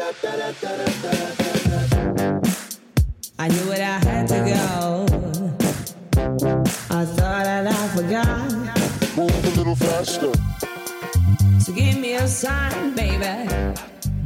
I knew it, I had to go. I thought that I forgot. Move a little faster. So give me a sign, baby.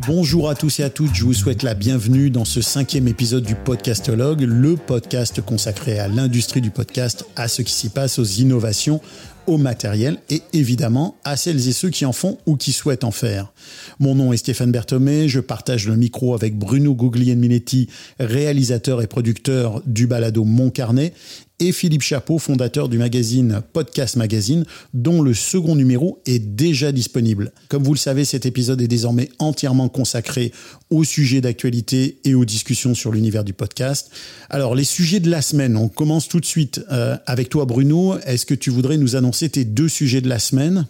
Bonjour à tous et à toutes, je vous souhaite la bienvenue dans ce cinquième épisode du Podcastologue, le podcast consacré à l'industrie du podcast, à ce qui s'y passe, aux innovations, au matériel et évidemment à celles et ceux qui en font ou qui souhaitent en faire. Mon nom est Stéphane Berthomé, je partage le micro avec Bruno Guglielminetti, réalisateur et producteur du balado Mon Carnet, et Philippe Chapeau, fondateur du magazine Podcast Magazine, dont le second numéro est déjà disponible. Comme vous le savez, cet épisode est désormais entièrement consacré aux sujets d'actualité et aux discussions sur l'univers du podcast. Alors, les sujets de la semaine, on commence tout de suite euh, avec toi, Bruno. Est-ce que tu voudrais nous annoncer tes deux sujets de la semaine?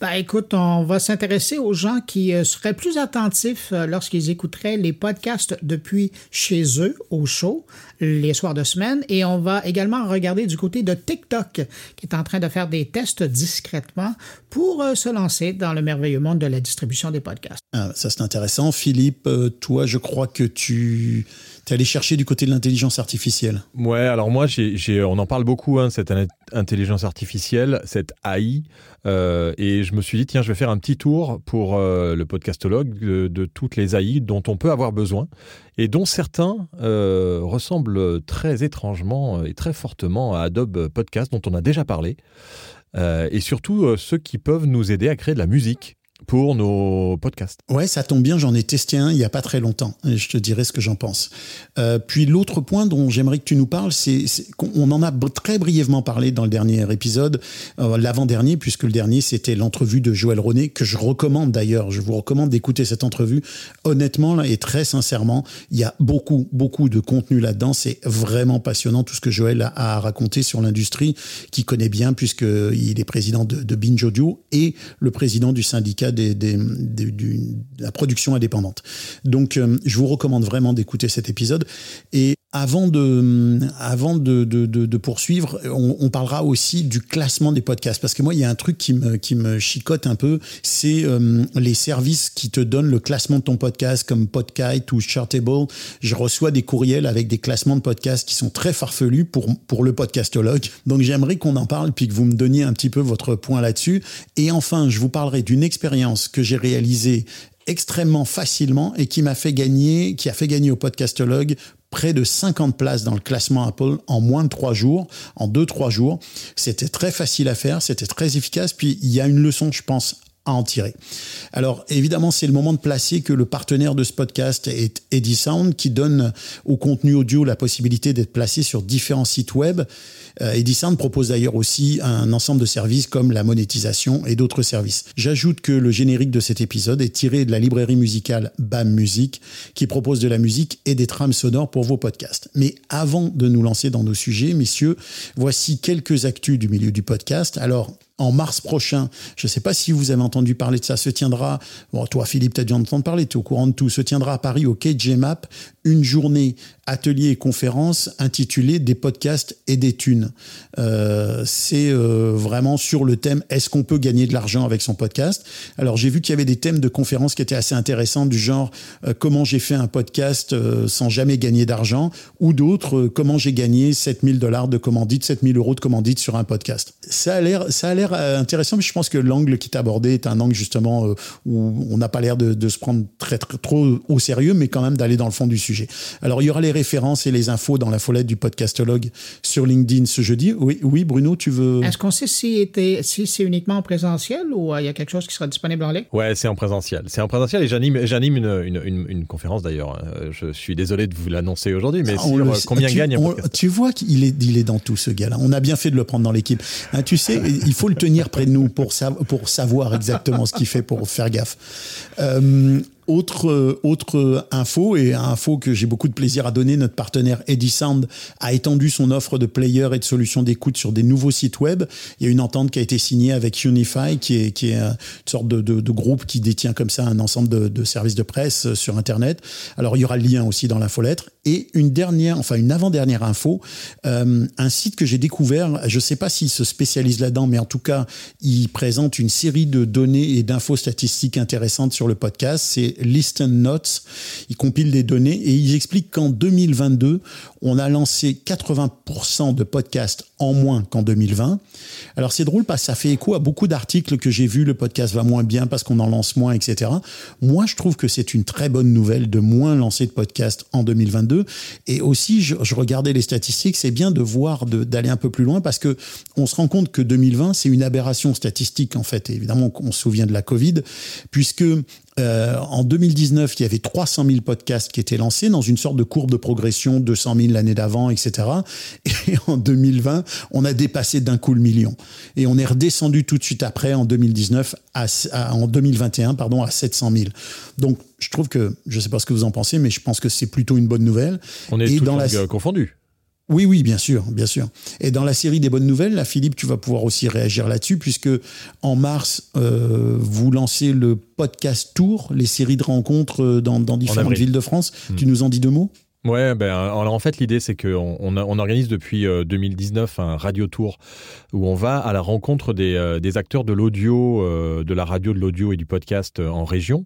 Ben, écoute, on va s'intéresser aux gens qui euh, seraient plus attentifs euh, lorsqu'ils écouteraient les podcasts depuis chez eux, au show, les soirs de semaine. Et on va également regarder du côté de TikTok, qui est en train de faire des tests discrètement pour euh, se lancer dans le merveilleux monde de la distribution des podcasts. Ah, Ça, c'est intéressant. Philippe, euh, toi, je crois que tu es allé chercher du côté de l'intelligence artificielle. Ouais, alors moi, on en parle beaucoup, hein, cette in- intelligence artificielle, cette AI, euh, et je me suis dit, tiens, je vais faire un petit tour pour euh, le podcastologue de, toutes les AI dont on peut avoir besoin, et dont certains euh, ressemblent très étrangement et très fortement à Adobe Podcast, dont on a déjà parlé, et surtout ceux qui peuvent nous aider à créer de la musique pour nos podcasts. Ouais, ça tombe bien, j'en ai testé un il n'y a pas très longtemps. Et je te dirai ce que j'en pense. Euh, puis l'autre point dont j'aimerais que tu nous parles, c'est qu'on on en a très brièvement parlé dans le dernier épisode, euh, l'avant-dernier, puisque le dernier, c'était l'entrevue de Joël René, que je recommande d'ailleurs. Je vous recommande d'écouter cette entrevue. Honnêtement, là, et très sincèrement, il y a beaucoup, beaucoup de contenu là-dedans. C'est vraiment passionnant tout ce que Joël a à raconter sur l'industrie, qu'il connaît bien, puisqu'il est président de, de Binge Audio et le président du syndicat de la production indépendante. Donc, euh, je vous recommande vraiment d'écouter cet épisode. Et avant de, avant de, de, de- de poursuivre, on, on parlera aussi du classement des podcasts. Parce que moi, il y a un truc qui me, qui me chicote un peu, c'est euh, les services qui te donnent le classement de ton podcast, comme Podkite ou Chartable. Je reçois des courriels avec des classements de podcasts qui sont très farfelus pour, pour le podcastologue. Donc, j'aimerais qu'on en parle, puis que vous me donniez un petit peu votre point là-dessus. Et enfin, je vous parlerai d'une expérience que j'ai réalisée extrêmement facilement et qui m'a fait gagner, qui a fait gagner au podcastologue près de 50 places dans le classement Apple en moins de trois jours, en deux, trois jours. C'était très facile à faire, c'était très efficace. Puis il y a une leçon, je pense, à en tirer. Alors évidemment, c'est le moment de placer que le partenaire de ce podcast est Edisound qui donne au contenu audio la possibilité d'être placé sur différents sites web. Euh, Edisound propose d'ailleurs aussi un ensemble de services comme la monétisation et d'autres services. J'ajoute que le générique de cet épisode est tiré de la librairie musicale BAM Music qui propose de la musique et des trames sonores pour vos podcasts. Mais avant de nous lancer dans nos sujets, messieurs, voici quelques actus du milieu du podcast. Alors, en mars prochain, je ne sais pas si vous avez entendu parler de ça, se tiendra, bon, toi Philippe, tu as dû en entendre parler, tu es au courant de tout, se tiendra à Paris au KJMAP une journée atelier et conférence intitulée Des podcasts et des thunes. Euh, c'est euh, vraiment sur le thème Est-ce qu'on peut gagner de l'argent avec son podcast? Alors j'ai vu qu'il y avait des thèmes de conférences qui étaient assez intéressants du genre euh, Comment j'ai fait un podcast sans jamais gagner d'argent? ou d'autres Comment j'ai gagné 7000 dollars de commandite, 7000 euros de commandite sur un podcast? Ça a l'air, intéressant, mais je pense que l'angle qui est abordé est un angle justement où on n'a pas l'air de, se prendre très trop au sérieux, mais quand même d'aller dans le fond du sujet. Alors il y aura les références et les infos dans la folette du podcastologue sur LinkedIn ce jeudi. Oui, oui, Bruno, tu veux Est-ce qu'on sait si, si c'est uniquement en présentiel ou euh, il y a quelque chose qui sera disponible en ligne? Ouais, c'est en présentiel. C'est en présentiel et j'anime, j'anime une, une, une, une conférence d'ailleurs. Euh, Je suis désolé de vous l'annoncer aujourd'hui, mais Ah, sur le euh, combien tu, gagne on- tu vois qu'il est, il est dans tout ce gars-là. On a bien fait de le prendre dans l'équipe. Hein, tu sais, il faut le tenir près de nous pour, sa- pour savoir exactement ce qu'il fait pour faire gaffe. Euh, autre, autre info, et info que j'ai beaucoup de plaisir à donner. Notre partenaire Eddie Sound a étendu son offre de player et de solutions d'écoute sur des nouveaux sites web. Il y a une entente qui a été signée avec Unify, qui est, qui est une sorte de, de, de groupe qui détient comme ça un ensemble de, de services de presse sur Internet. Alors il y aura le lien aussi dans l'infolettre. Et une dernière, enfin une avant-dernière info, euh, un site que j'ai découvert, je ne sais pas s'il se spécialise là-dedans, mais en tout cas, il présente une série de données et d'infos statistiques intéressantes sur le podcast. C'est Listen Notes. Il compile des données et il explique qu'en 2022, on a lancé 80% de podcasts en moins qu'en 2020. Alors c'est drôle parce que ça fait écho à beaucoup d'articles que j'ai vus, le podcast va moins bien parce qu'on en lance moins, etc. Moi, je trouve que c'est une très bonne nouvelle de moins lancer de podcasts en 2022. Et aussi, je, regardais les statistiques, c'est bien de voir, d'aller un peu plus loin parce que on se rend compte que 2020, c'est une aberration statistique en fait. Évidemment, on se souvient de la Covid, puisque euh, en 2019, il y avait 300 000 podcasts qui étaient lancés dans une sorte de courbe de progression, 200 000 l'année d'avant, etc. Et en 2020, on a dépassé d'un coup le million. Et on est redescendu tout de suite après, en 2019, à, à, en 2021, pardon, à 700 000. Donc, je trouve que, je ne sais pas ce que vous en pensez, mais je pense que c'est plutôt une bonne nouvelle. On est Et tous dans la... confondus. Oui, oui, bien sûr, bien sûr. Et dans la série des bonnes nouvelles, là, Philippe, tu vas pouvoir aussi réagir là-dessus, puisque en mars, euh, vous lancez le podcast Tour, les séries de rencontres euh, dans, dans différentes villes de France. Hmm. Tu nous en dis deux mots? Ouais, ben alors en fait l'idée c'est qu'on on, on organise depuis euh, 2019 un radio tour où on va à la rencontre des, euh, des acteurs de l'audio, euh, de la radio, de l'audio et du podcast en région.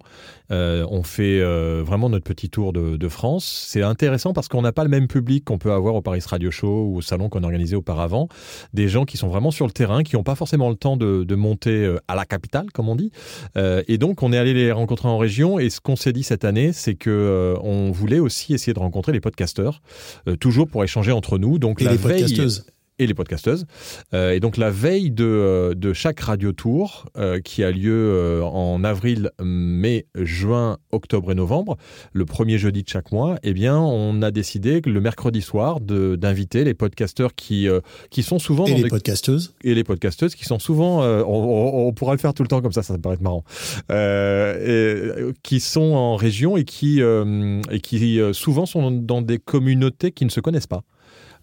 Euh, on fait vraiment notre petit tour de, de France. C'est intéressant parce qu'on n'a pas le même public qu'on peut avoir au Paris Radio Show ou au salon qu'on organisait auparavant. Des gens qui sont vraiment sur le terrain, qui n'ont pas forcément le temps de, de, monter à la capitale, comme on dit. et donc on est allé les rencontrer en région. Et ce qu'on s'est dit cette année, c'est que on voulait aussi essayer de rencontrer les podcasteurs, euh, toujours pour échanger entre nous. Donc et la les veille, podcasteuses et les podcasteuses. Euh, et donc la veille de, de chaque radio tour euh, qui a lieu euh, en avril, mai, juin, octobre et novembre, le premier jeudi de chaque mois, eh bien on a décidé que le mercredi soir d'inviter les podcasteurs qui, euh, qui sont souvent et dans les des... podcasteuses et les podcasteuses qui sont souvent, euh, on, on, on, pourra le faire tout le temps comme ça, ça me paraît marrant, euh, et, qui sont en région et qui, euh, et qui souvent sont dans des communautés qui ne se connaissent pas.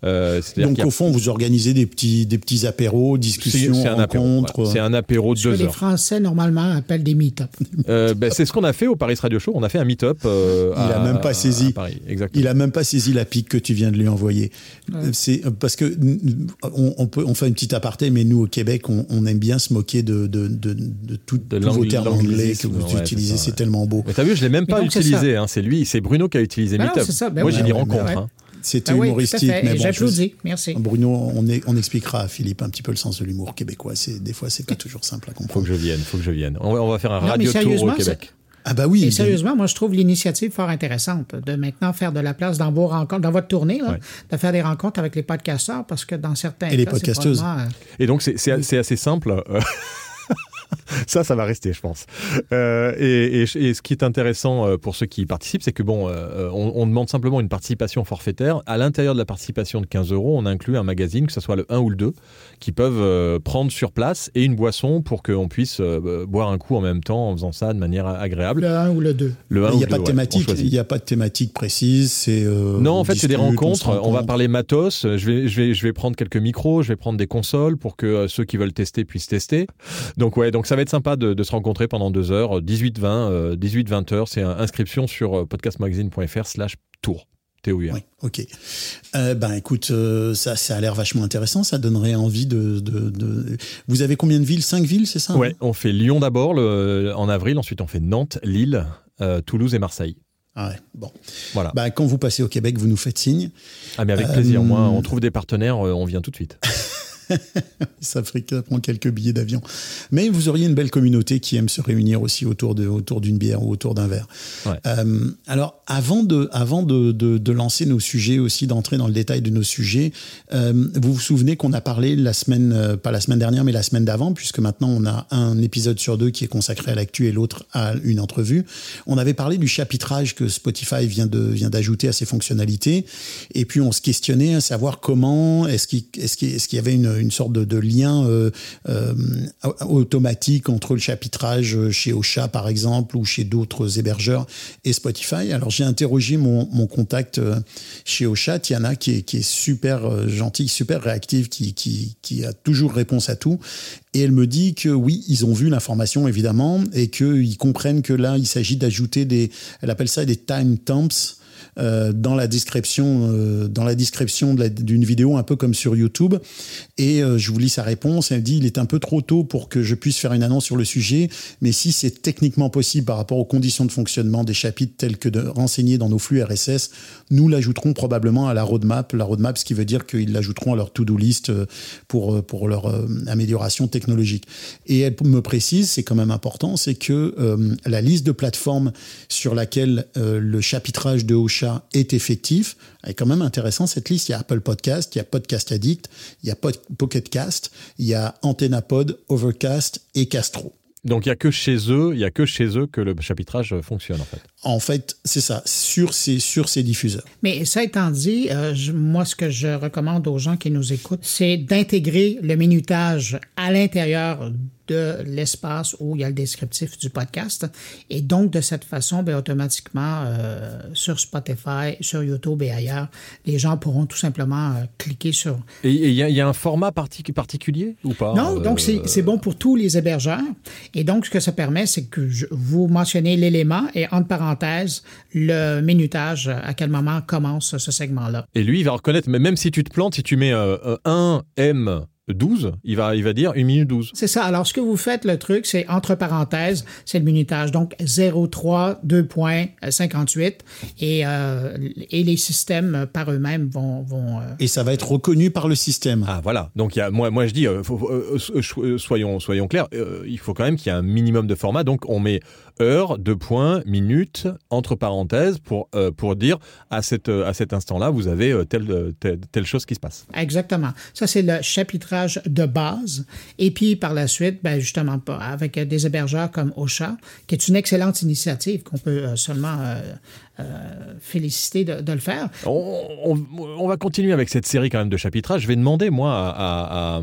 Euh, Donc au fond, vous organisez des petits, des petits apéros, discussions, c'est, c'est rencontres. C'est un apéro de ce deux que heures. Les Français normalement appellent des meet-up. Euh, ben, c'est ce qu'on a fait au Paris Radio Show. On a fait un meet-up. Euh, il à, a même pas saisi. Paris, exactement. Il a même pas saisi la pique que tu viens de lui envoyer. Ouais. C'est parce que on, on, peut, on fait une petite aparté, mais nous au Québec, on, on aime bien se moquer de, de, de, de, tout, de tous vos termes anglais que vous ouais, utilisez. C'est, ça, ouais. tellement beau. Mais t'as vu, je l'ai même pas utilisé. Hein, c'est lui, c'est Bruno qui a utilisé ben meet-up. Ben Moi, j'ai dit rencontre. C'était ah oui, humoristique. Mais bon, J'applaudis, merci. Bruno, on, est, on, expliquera à Philippe un petit peu le sens de l'humour québécois. Des fois, c'est pas toujours simple à comprendre. Faut que je vienne, faut que je vienne. On, on va faire un non, radio tour au Québec. Ah bah oui. Et sérieusement, moi je trouve l'initiative fort intéressante de maintenant faire de la place dans vos rencontres, dans votre tournée, là, ouais. de faire des rencontres avec les podcasteurs parce que dans certains et cas, les podcasteuses. Et donc c'est, assez simple. ça, ça va rester, je pense. Euh, et, et, et, ce qui est intéressant euh, pour ceux qui participent, c'est que bon, euh, on, on, demande simplement une participation forfaitaire. À l'intérieur de la participation de 15 euros, on inclut un magazine, que ce soit le 1 ou le 2, qui peuvent euh, prendre sur place et une boisson pour qu'on puisse boire un coup en même temps en faisant ça de manière agréable. Le 1 ou le 2. Le 1 il n'y a, ou pas le de thématique. Il n'y a pas de thématique précise. C'est non, en fait, c'est des rencontres. On, on, va parler matos. Je vais, je vais, je vais prendre quelques micros. Je vais prendre des consoles pour que ceux qui veulent tester puissent tester. Donc ouais, donc ça va être sympa de, de se rencontrer pendant deux heures, 18-20, euh, 18-20 heures. C'est inscription sur euh, podcastmagazine.fr/slash tour. Oui, ok. Euh, ben écoute, euh, ça, ça a l'air vachement intéressant. Ça donnerait envie de, de, de... Vous avez combien de villes? Cinq villes, c'est ça Ouais, on fait Lyon d'abord le, en avril, ensuite on fait Nantes, Lille, euh, Toulouse et Marseille. Ah ouais, bon. Voilà. Ben, quand vous passez au Québec, vous nous faites signe. Ah mais avec plaisir. Moi, on trouve des partenaires, on vient tout de suite. ça prend quelques billets d'avion. Mais vous auriez une belle communauté qui aime se réunir aussi autour de autour d'une bière ou autour d'un verre. Ouais. Euh, alors avant de avant de, de, de, lancer nos sujets aussi d'entrer dans le détail de nos sujets, euh, vous vous souvenez qu'on a parlé la semaine euh, pas la semaine dernière mais la semaine d'avant puisque maintenant on a un épisode sur deux qui est consacré à l'actu et l'autre à une entrevue. On avait parlé du chapitrage que Spotify vient de vient d'ajouter à ses fonctionnalités et puis on se questionnait à savoir comment est-ce qu'il est-ce qu'il y avait une une sorte de, lien euh, euh, automatique entre le chapitrage chez Ocha, par exemple, ou chez d'autres hébergeurs et Spotify. Alors, j'ai interrogé mon, contact euh, chez Ocha, Tiana, qui est, super euh, gentille, super réactive, qui, a toujours réponse à tout. Et elle me dit que oui, ils ont vu l'information évidemment et qu'ils comprennent que là, il s'agit d'ajouter des, elle appelle ça des time euh, dans la description, euh, dans la description d'une vidéo, un peu comme sur YouTube. Et euh, je vous lis sa réponse. Elle dit il est un peu trop tôt pour que je puisse faire une annonce sur le sujet, mais si c'est techniquement possible par rapport aux conditions de fonctionnement des chapitres tels que de renseigner dans nos flux RSS, nous l'ajouterons probablement à la roadmap. La roadmap, ce qui veut dire qu'ils l'ajouteront à leur to-do list pour pour leur amélioration technologique. Et elle me précise, c'est quand même important, c'est que la liste de plateformes sur laquelle le chapitrage de Ocha est effectif est quand même intéressant cette liste. Il y a Apple Podcast, il y a Podcast Addict, il y a Pod- Pocket Cast, il y a AntennaPod, Overcast et Castro. Donc il y a que chez eux, il y a que chez eux que le chapitrage fonctionne en fait. En fait, c'est ça, sur ces, sur ces diffuseurs. Mais ça étant dit, euh, je- moi, ce que je recommande aux gens qui nous écoutent, c'est d'intégrer le minutage à l'intérieur de l'espace où il y a le descriptif du podcast. Et donc, de cette façon, ben, automatiquement, euh, sur Spotify, sur YouTube et ailleurs, les gens pourront tout simplement euh, cliquer sur Et il y, a- il y a un format partic- particulier ou pas? Non, Euh, donc c'est c'est bon pour tous les hébergeurs. Et donc, ce que ça permet, c'est que je- vous mentionnez l'élément et entre parenthèses, le minutage, à quel moment commence ce segment-là. Et lui, il va reconnaître, mais même si tu te plantes, si tu mets 1 M 12, il va, il va dire 1 minute 12. C'est ça. Alors, ce que vous faites, le truc, c'est entre parenthèses, c'est le minutage. Donc, 03, 2.58. Et, euh, et les systèmes euh, par eux-mêmes vont. vont euh, Et ça va être reconnu par le système. Ah voilà. Donc il y a, moi, moi je dis, euh, faut- euh, so- soyons, soyons clairs, euh, il faut quand même qu'il y ait un minimum de format. Donc on met heure, deux points, minute, entre parenthèses pour, euh, pour dire à, cette, euh, à cet instant-là, vous avez euh, telle, telle, chose qui se passe. Exactement. Ça, c'est le chapitrage de base. Et puis, par la suite, ben, justement, avec des hébergeurs comme Ocha, qui est une excellente initiative qu'on peut seulement euh, féliciter de, le faire. On, va continuer avec cette série quand même de chapitrage. Je vais demander, moi, à,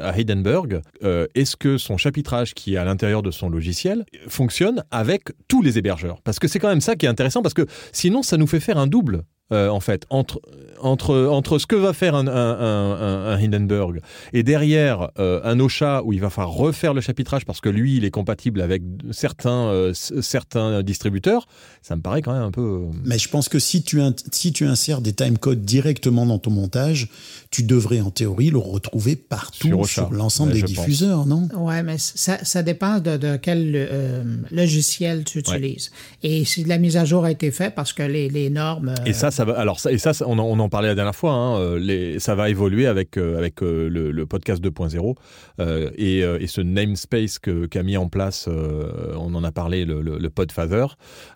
à Heidenberg, euh, est-ce que son chapitrage qui est à l'intérieur de son logiciel fonctionne avec tous les hébergeurs? Parce que c'est quand même ça qui est intéressant, parce que sinon, ça nous fait faire un double. Euh, en fait, entre, entre, entre ce que va faire un, un, un- un Hindenburg et derrière euh, un Ocha où il va falloir refaire le chapitrage parce que lui, il est compatible avec certains, euh, certains distributeurs, ça me paraît quand même un peu... Mais je pense que si tu, si tu insères des timecodes directement dans ton montage, tu devrais en théorie le retrouver partout Sur l'ensemble Ouais, des pense. diffuseurs, non? Ouais, mais ça, ça dépend de, de quel euh, logiciel tu utilises. Et si la mise à jour a été faite parce que les, les normes. euh, Et ça, ça va. Alors ça, et ça, ça, on, en, on en parlait la dernière fois. hein, euh, les, ça va évoluer avec euh, avec euh, le, le podcast 2.0 euh, et, euh, et ce namespace que qu'a mis en place. euh, on en a parlé le, le, le Podfather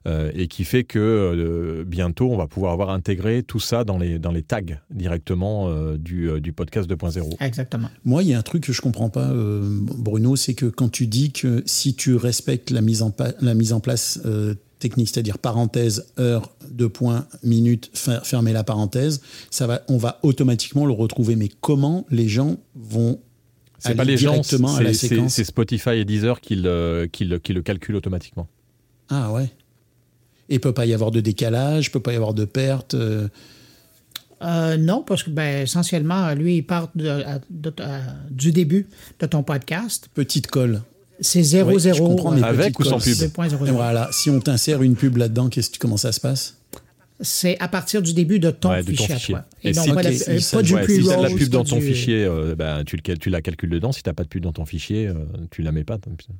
euh, et qui fait que euh, bientôt on va pouvoir avoir intégré tout ça dans les dans les tags directement euh, du, du podcast 2.0. Exactement. Moi, il y a un truc que je comprends pas, euh, Bruno, c'est que quand tu dis que si tu respectes la mise en, pa- la mise en place euh, technique, c'est-à-dire parenthèse, heure, deux points, minute, fer- fermer la parenthèse, ça va, on va automatiquement le retrouver. Mais comment les gens vont C'est aller pas les gens, directement à la c'est- c'est séquence c'est Spotify et Deezer qui le, qui le, qui le calculent automatiquement. Ah ouais. Et peut pas y avoir de décalage, peut pas y avoir de perte. euh, Euh, non, parce que ben, essentiellement, lui, il part de- de- du début de ton podcast. petite colle. C'est 0, Ouais, je 0. comprends, mais Avec ou sans pub 2.00. Et voilà, si on t'insère une pub là-dedans, qu'est-ce que comment ça se passe? C'est à partir du début de ton Ouais, de ton fichier, fichier. à toi. Et, Et non si- pas, la- Ok, euh, il pas du Ouais, pre si t'as de la pub dans ton du- fichier, euh, ben, tu, tu la calcules dedans. Si t'as pas de pub dans ton fichier, euh, tu la mets pas.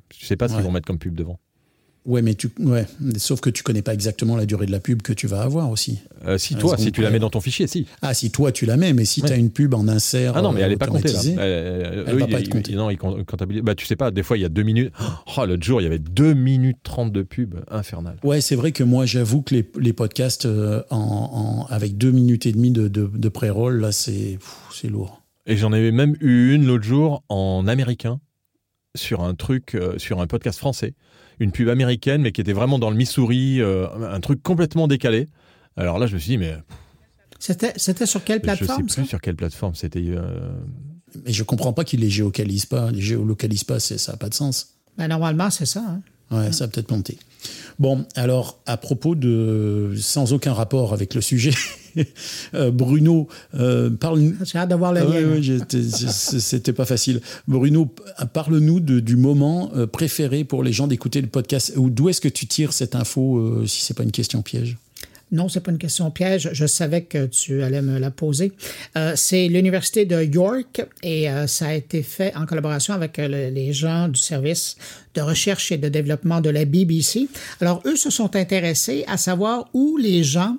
Tu sais pas ce qu'ils vont mettre comme pub devant. Ouais, mais tu, ouais, sauf que tu connais pas exactement la durée de la pub que tu vas avoir aussi. Euh, si Ouais, toi, si tu la mets dans ton fichier, si. Ah, si toi tu la mets, mais si Ouais. tu as une pub en insert Ah non, mais elle euh, est pas comptée là. Euh, Elle eux, va ils- pas être comptée. Non, ils com- comptabilisent. Bah, tu sais pas, des fois il y a deux minutes. Oh, l'autre jour, il y avait 2 minutes 30 de pub. Infernal. Ouais, c'est vrai que moi j'avoue que les, les podcasts euh, en, en- avec deux minutes et demie de, de, de pré-roll, là c'est lourd. Et j'en avais même eu une l'autre jour en américain sur un truc, euh, sur un podcast français. Une pub américaine, mais qui était vraiment dans le Missouri, euh, un truc complètement décalé. Alors là, je me suis dit, mais C'était c'était sur quelle je sais plateforme, plus sur quelle plateforme c'était. euh, Mais je comprends pas qu'ils les géolocalisent pas. Les géolocalisent pas, c'est- ça n'a pas de sens. Ben, normalement, c'est ça. hein. Ouais, ça a peut-être monté. Bon, alors, à propos de. Sans aucun rapport avec le sujet, euh, Bruno, euh, parle. J'ai hâte de voir le Ah ouais, ouais, c'était pas facile. Bruno, p- parle-nous du moment euh, préféré pour les gens d'écouter le podcast. Ou D'où est-ce que tu tires cette info, euh, si c'est pas une question piège? Non, c'est pas une question piège. Je savais que tu allais me la poser. Euh, c'est l'université de York et euh, ça a été fait en collaboration avec euh, le- les gens du service de recherche et de développement de la BBC. Alors eux se sont intéressés à savoir où les gens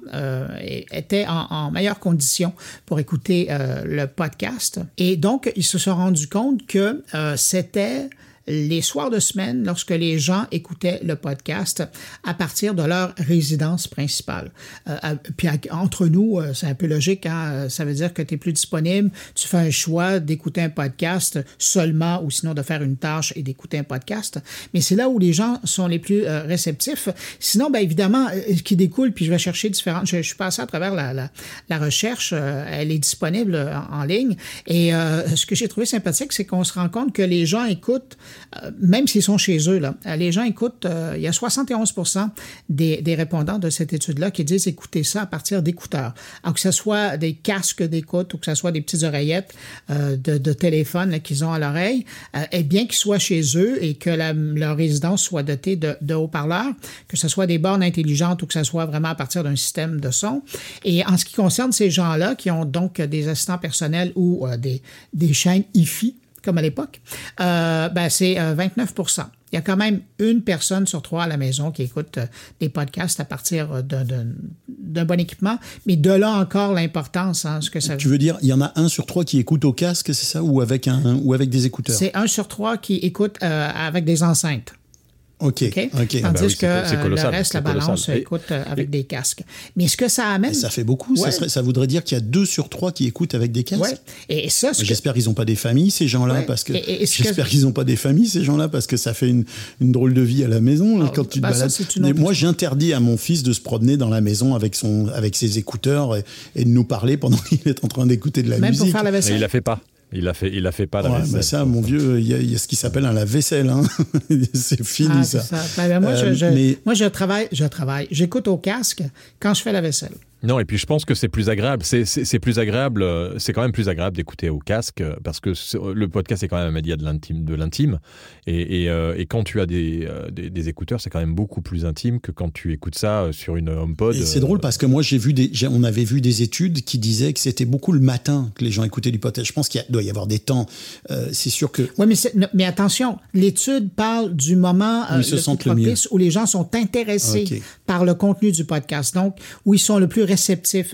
étaient en, en meilleures conditions pour écouter le podcast et donc ils se sont rendus compte que c'était les soirs de semaine lorsque les gens écoutaient le podcast à partir de leur résidence principale. Euh, puis entre nous, euh, c'est un peu logique, hein, euh, ça veut dire que tu es plus disponible, tu fais un choix d'écouter un podcast seulement ou sinon de faire une tâche et d'écouter un podcast. Mais c'est là où les gens sont les plus euh, réceptifs. Sinon, ben évidemment, ce qui découle, puis je vais chercher différentes... Je, suis passé à travers la, recherche, elle est disponible en, ligne. Et ce que j'ai trouvé sympathique, c'est qu'on se rend compte que les gens écoutent, même s'ils sont chez eux, là, euh, les gens écoutent, euh, il y a 71 des, des répondants de cette étude-là qui disent écouter ça à partir d'écouteurs. Alors que ce soit des casques d'écoute ou que ce soit des petites oreillettes euh, de, téléphone qu'ils ont à l'oreille, euh, et bien qu'ils soient chez eux et que leur résidence soit dotée de, haut-parleurs, que ce soit des bornes intelligentes ou que ce soit vraiment à partir d'un système de son. Et en ce qui concerne ces gens-là qui ont donc des assistants personnels ou euh, des, des chaînes IFI, comme à l'époque, euh, ben c'est euh, 29% il y a quand même une personne sur trois à la maison qui écoute euh, des podcasts à partir euh, d'un- bon équipement. Mais de là encore l'importance, hein, ce que ça Tu veux dire, il y en a un sur trois qui écoute au casque, c'est ça Ou avec, un, ou avec des écouteurs? C'est un sur trois qui écoute euh, avec des enceintes. Ok, OK? ok. Tandis bah oui, que c'est co- c'est euh, le colossal, reste, la balance. Et- écoute euh, avec des casques. Mais ce que ça amène. Ça fait beaucoup. Ça, Ouais. serait- ça voudrait dire qu'il y a deux sur trois qui écoutent avec des casques. Ouais. Et ça, J'espère qu'ils n'ont pas des familles, ces gens-là, Ouais. parce que j'espère qu'ils n'ont pas des familles, ces gens-là, parce que ça fait une, une drôle de vie à la maison là, Ah, quand tu te bah, ça, balades. Mais moi, j'interdis à mon fils de se promener dans la maison avec son, avec ses écouteurs et, et de nous parler pendant qu'il est en train d'écouter de la même musique. pour faire la Mais vaisselle. il la fait pas. Il la fait, il la fait pas la Ouais, vaisselle. bah ça, mon vieux, il y, a- il y a ce qui s'appelle un lave-vaisselle. Hein. c'est fini Ah, ça. Ben, ben, moi, Euh, je, je- mais- moi, je travaille, je travaille. J'écoute au casque quand je fais la vaisselle. Non, et puis je pense que c'est plus agréable. C'est- C'est c'est plus agréable. euh, C'est quand même plus agréable d'écouter au casque euh, parce que c'est- le podcast est quand même un média de l'intime, de l'intime. Et, et, euh, et quand tu as des, euh, des, des écouteurs, c'est quand même beaucoup plus intime que quand tu écoutes ça euh, sur une HomePod. C'est euh, drôle parce que moi, j'ai vu des, on avait vu des études qui disaient que c'était beaucoup le matin que les gens écoutaient du podcast. Je pense qu'il doit y avoir des temps. Euh, c'est sûr que Oui, mais, c'est- mais attention, l'étude parle du moment Où ils se le sentent plus le mieux. propice où les gens sont intéressés par le contenu du podcast, donc où ils sont le plus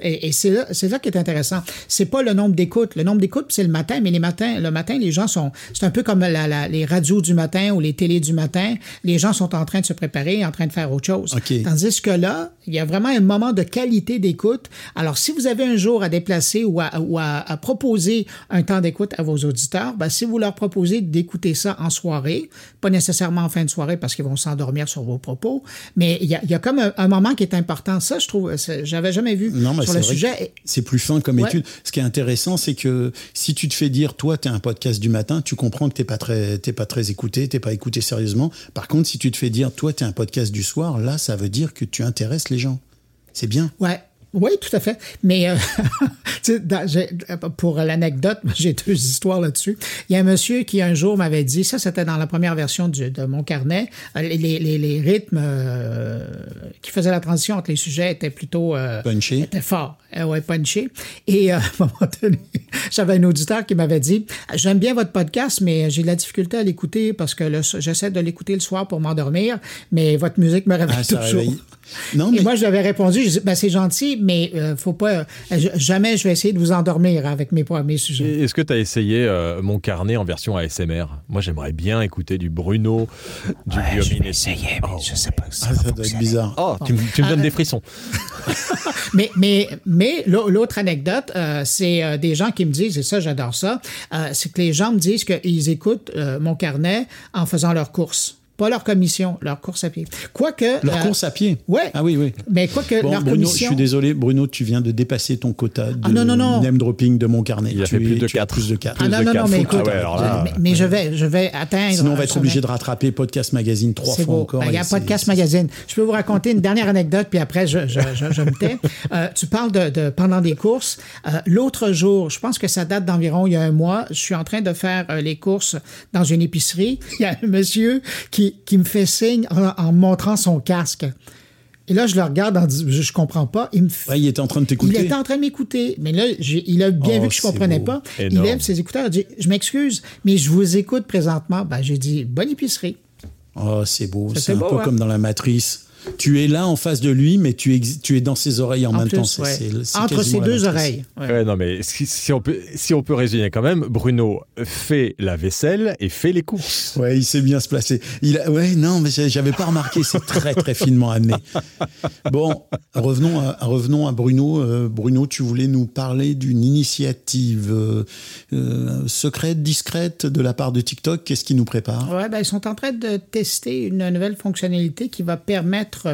Et, et c'est là, qui est intéressant. C'est pas le nombre d'écoutes. Le nombre d'écoutes, c'est le matin, mais les matins, le matin, les gens sont. C'est un peu comme la- la- les radios du matin ou les télés du matin. Les gens sont en train de se préparer, en train de faire autre chose. Ok. Tandis que là, il y a vraiment un moment de qualité d'écoute. Alors, si vous avez un jour à déplacer ou à, ou à- à proposer un temps d'écoute à vos auditeurs, ben, si vous leur proposez d'écouter ça en soirée, pas nécessairement en fin de soirée parce qu'ils vont s'endormir sur vos propos, mais il y a, il y a comme un, un moment qui est important. Ça, je trouve, j'avais jamais vu Non, mais sur c'est le sujet. C'est plus fin comme Ouais. étude. Ce qui est intéressant, c'est que si tu te fais dire, toi, tu es un podcast du matin, tu comprends que tu pas très, t'es pas très écouté, tu pas écouté sérieusement. Par contre, si tu te fais dire, toi, tu es un podcast du soir, là, ça veut dire que tu intéresses les gens. C'est bien. Ouais. Oui, tout à fait. Mais euh, dans- pour l'anecdote, j'ai deux histoires là-dessus. Il y a un monsieur qui un jour m'avait dit, ça c'était dans la première version du- de mon carnet, euh, les, les- les rythmes euh, qui faisaient la transition entre les sujets étaient plutôt... euh, Punché. étaient forts, euh, ouais, punché. Et à un moment donné, j'avais un auditeur qui m'avait dit, j'aime bien votre podcast, mais j'ai de la difficulté à l'écouter parce que j'essaie de l'écouter le soir pour m'endormir, mais votre musique me réveille Ah, ça toujours. réveille. Non, Et mais moi, je lui avais répondu, je dis, ben, c'est gentil, mais euh, faut pas. euh, je- jamais je vais essayer de vous endormir avec mes premiers sujets. Et Est-ce que tu as essayé euh, mon carnet en version ASMR Moi, j'aimerais bien écouter du Bruno, du Biominetti. Oh. je sais pas. Ah, ça doit être bizarre. Oh, tu, me- tu me Ah, donnes des frissons. Mais, mais, mais l'au- l'autre anecdote, euh, c'est euh, des gens qui me disent, et ça, j'adore ça, euh, c'est que les gens me disent qu'ils écoutent euh, mon carnet en faisant leurs courses. Pas leur commission, leur course à pied. Quoique. Leur euh, course à pied? ouais. Ah oui, oui. Mais quoique Bon, leur Bruno, commission. je suis désolé, Bruno, tu viens de dépasser ton quota de Ah, non, non, non. name dropping de mon carnet. Il a tu fait plus es- de tu as quatre. Plus de 4. Ah non, de non, non, mais Ah écoute, ouais, alors là, mais, mais je vais, je vais atteindre. Sinon, on va être obligé de rattraper Podcast Magazine trois fois beau. encore. Ben, Il y a podcast magazine. Je peux vous raconter une dernière anecdote, puis après, je, je, je, je me tais. Euh, tu parles de, de pendant des courses. Euh, L'autre jour, je pense que ça date d'environ il y a un mois, je suis en train de faire euh, les courses dans une épicerie. Il y a un monsieur qui, qui me fait signe en, montrant son casque. Et là, je le regarde en disant, je, je comprends pas. Il me fait- Ouais, il était en train de il t'écouter. était en train de m'écouter. Mais là, il a bien Oh, vu que je c'est comprenais beau. pas. Il lève ses écouteurs. Il dit Je m'excuse, mais je vous écoute présentement. Ben, j'ai dit Bonne épicerie. Oh, c'est beau. C'est un beau, peu hein? comme dans la matrice. Tu es là en face de lui, mais tu es, tu es dans ses oreilles en, En même plus, temps. C'est- ouais. c'est- c'est Entre ses deux oreilles. Ouais. Ouais, non, mais si, si on peut, si on peut résumer quand même, Bruno fait la vaisselle et fait les courses. Ouais, il sait bien se placer. Il a- ouais, non, mais j'avais pas remarqué. C'est très, très finement amené. Bon, revenons à, revenons à Bruno. Euh, Bruno, tu voulais nous parler d'une initiative euh, euh, secrète, discrète de la part de TikTok. Qu'est-ce qui nous prépare? Ouais, ben, ils sont en train de tester une nouvelle fonctionnalité qui va permettre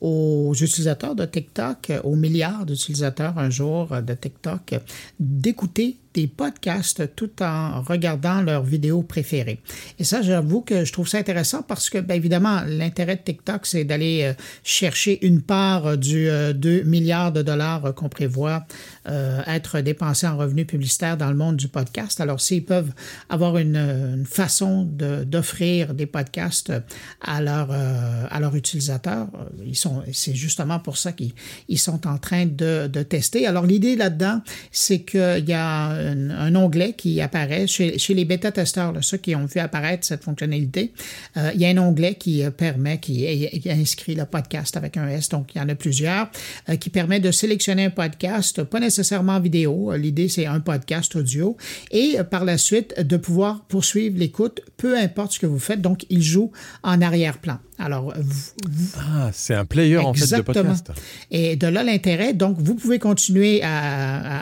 aux utilisateurs de TikTok, aux milliards d'utilisateurs un jour de TikTok, d'écouter des podcasts tout en regardant leurs vidéos préférées. Et ça, j'avoue que je trouve ça intéressant parce que, bien évidemment, l'intérêt de TikTok, c'est d'aller euh, chercher une part euh, du euh, 2 milliards de dollars euh, qu'on prévoit euh, être dépensés en revenus publicitaires dans le monde du podcast. Alors, s'ils peuvent avoir une, façon d'offrir des podcasts à, leur, euh, à leurs utilisateurs, euh, ils sont, c'est justement pour ça qu'ils ils sont en train de, de tester. Alors, l'idée là-dedans, c'est qu'il y a un, onglet qui apparaît chez, les bêta-testeurs, ceux qui ont vu apparaître cette fonctionnalité. euh, il y a un onglet qui euh, permet, qui, inscrit le podcast avec un S, donc il y en a plusieurs, euh, qui permet de sélectionner un podcast, pas nécessairement vidéo. L'idée, c'est un podcast audio. Et par la suite, de pouvoir poursuivre l'écoute, peu importe ce que vous faites. Donc, il joue en arrière-plan. Alors, vous, vous- Ah, c'est un player en fait de podcast. et de là l'intérêt. Donc, vous pouvez continuer à,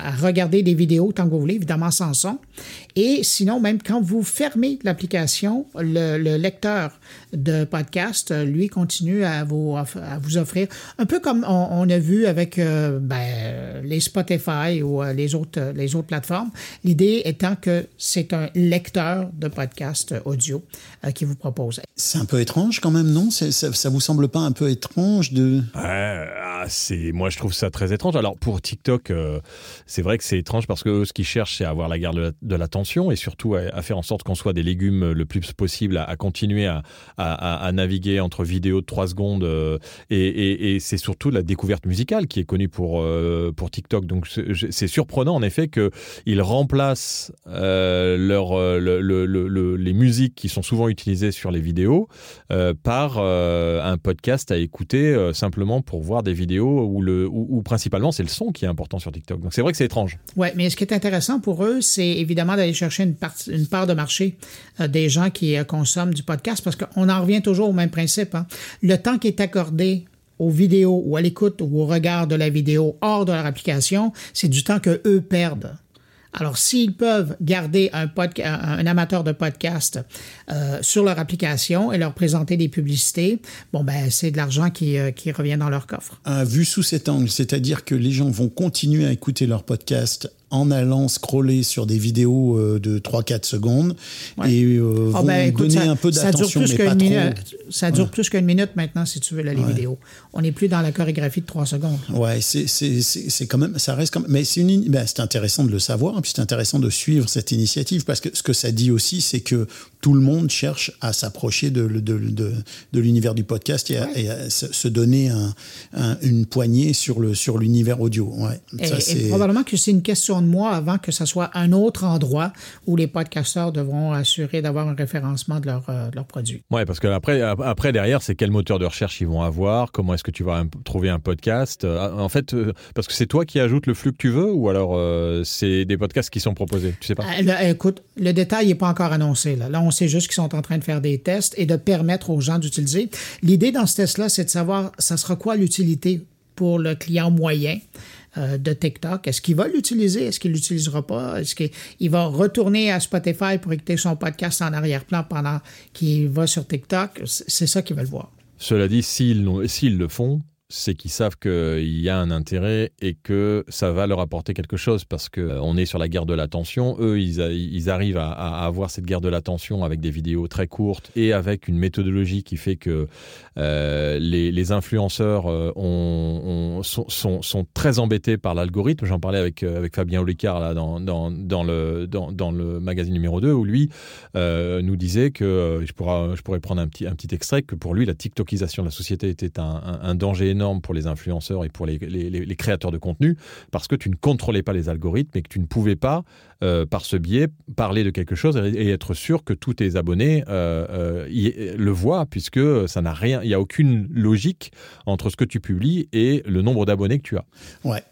à- à regarder des vidéos tant que vous voulez, évidemment sans son. Et sinon, même quand vous fermez l'application, le, le lecteur de podcast, lui, continue à vous, à vous offrir, un peu comme on, on a vu avec euh, ben, les Spotify ou euh, les, autres, euh, les autres plateformes. L'idée étant que c'est un lecteur de podcast audio euh, qui vous propose. C'est un peu étrange quand même, non? C'est- ça, ça vous semble pas un peu étrange de Ouais, ah, c'est moi je trouve ça très étrange. Alors pour TikTok, euh, c'est vrai que c'est étrange parce que eux, ce qu'ils cherchent, c'est avoir la garde de la- de et surtout à, faire en sorte qu'on soit des légumes le plus possible, à, continuer à, naviguer entre vidéos de 3 secondes euh, et, c'est surtout la découverte musicale qui est connue pour euh, pour TikTok. Donc c'est surprenant en effet que ils remplacent euh, leur le- le- le- le- les musiques qui sont souvent utilisées sur les vidéos par un podcast à écouter simplement pour voir des vidéos où, le, où, où principalement c'est le son qui est important sur TikTok. Donc c'est vrai que c'est étrange. Oui, mais ce qui est intéressant pour eux, c'est évidemment d'aller chercher une, part- de marché euh, des gens qui euh, consomment du podcast parce qu'on en revient toujours au même principe. hein. Le temps qui est accordé aux vidéos ou à l'écoute ou au regard de la vidéo hors de leur application, c'est du temps que eux perdent. Alors, s'ils peuvent garder un, un amateur de podcast euh, sur leur application et leur présenter des publicités, bon, ben, c'est de l'argent qui, qui revient dans leur coffre. Vu sous cet angle, c'est-à-dire que les gens vont continuer à écouter leur podcast en allant scroller sur des vidéos euh, de 3-4 secondes Ouais. et euh, Ah vont ben, écoute, donner ça- un peu d'attention, plus mais pas trop. minute. Ça dure plus qu'une minute maintenant, si tu veux, là, les vidéos. On n'est plus dans la chorégraphie de trois secondes. Ouais, c'est quand même, ça reste quand même, mais c'est une, ben, c'est intéressant de le savoir, et puis c'est intéressant de suivre cette initiative parce que ce que ça dit aussi, c'est que tout le monde cherche à s'approcher de, de, de, de l'univers du podcast et à, et à se, donner un, un- une poignée sur le sur l'univers audio. Ouais, Et, ça et probablement que c'est une question de mois avant que ça soit un autre endroit où les podcasteurs devront assurer d'avoir un référencement de leurs euh, de leurs produits. Ouais, parce que après, après derrière, c'est quel moteur de recherche ils vont avoir, comment est-ce que tu vas un- trouver un podcast. Euh, En fait, euh, parce que c'est toi qui ajoutes le flux que tu veux ou alors euh, c'est des podcasts qui sont proposés? Tu sais pas? Écoute, le détail n'est pas encore annoncé. Là. là, on sait juste qu'ils sont en train de faire des tests et de permettre aux gens d'utiliser. L'idée dans ce test-là, c'est de savoir, ça sera quoi l'utilité pour le client moyen euh, de TikTok. Est-ce qu'il va l'utiliser? Est-ce qu'il l'utilisera pas? Est-ce qu'il va retourner à Spotify pour écouter son podcast en arrière-plan pendant qu'il va sur TikTok? C'est ça qu'ils veulent voir. Cela dit, s'ils le font, c'est qu'ils savent qu'il y a un intérêt et que ça va leur apporter quelque chose parce qu'on euh, est sur la guerre de l'attention. Eux, ils, arrivent à, avoir cette guerre de l'attention avec des vidéos très courtes et avec une méthodologie qui fait que euh, les, influenceurs euh, sont, très embêtés par l'algorithme. J'en parlais avec, Fabien Olicard là, dans, le, magazine numéro 2 où lui nous disait que, je, pourrais, prendre un petit, extrait, que pour lui, la TikTokisation de la société était un danger énorme pour les influenceurs et pour les, créateurs de contenu parce que tu ne contrôlais pas les algorithmes et que tu ne pouvais pas, euh, par ce biais, parler de quelque chose et, être sûr que tous tes abonnés euh, euh, le voient puisque ça n'a rien, il n'y a aucune logique entre ce que tu publies et le nombre d'abonnés que tu as. Ouais.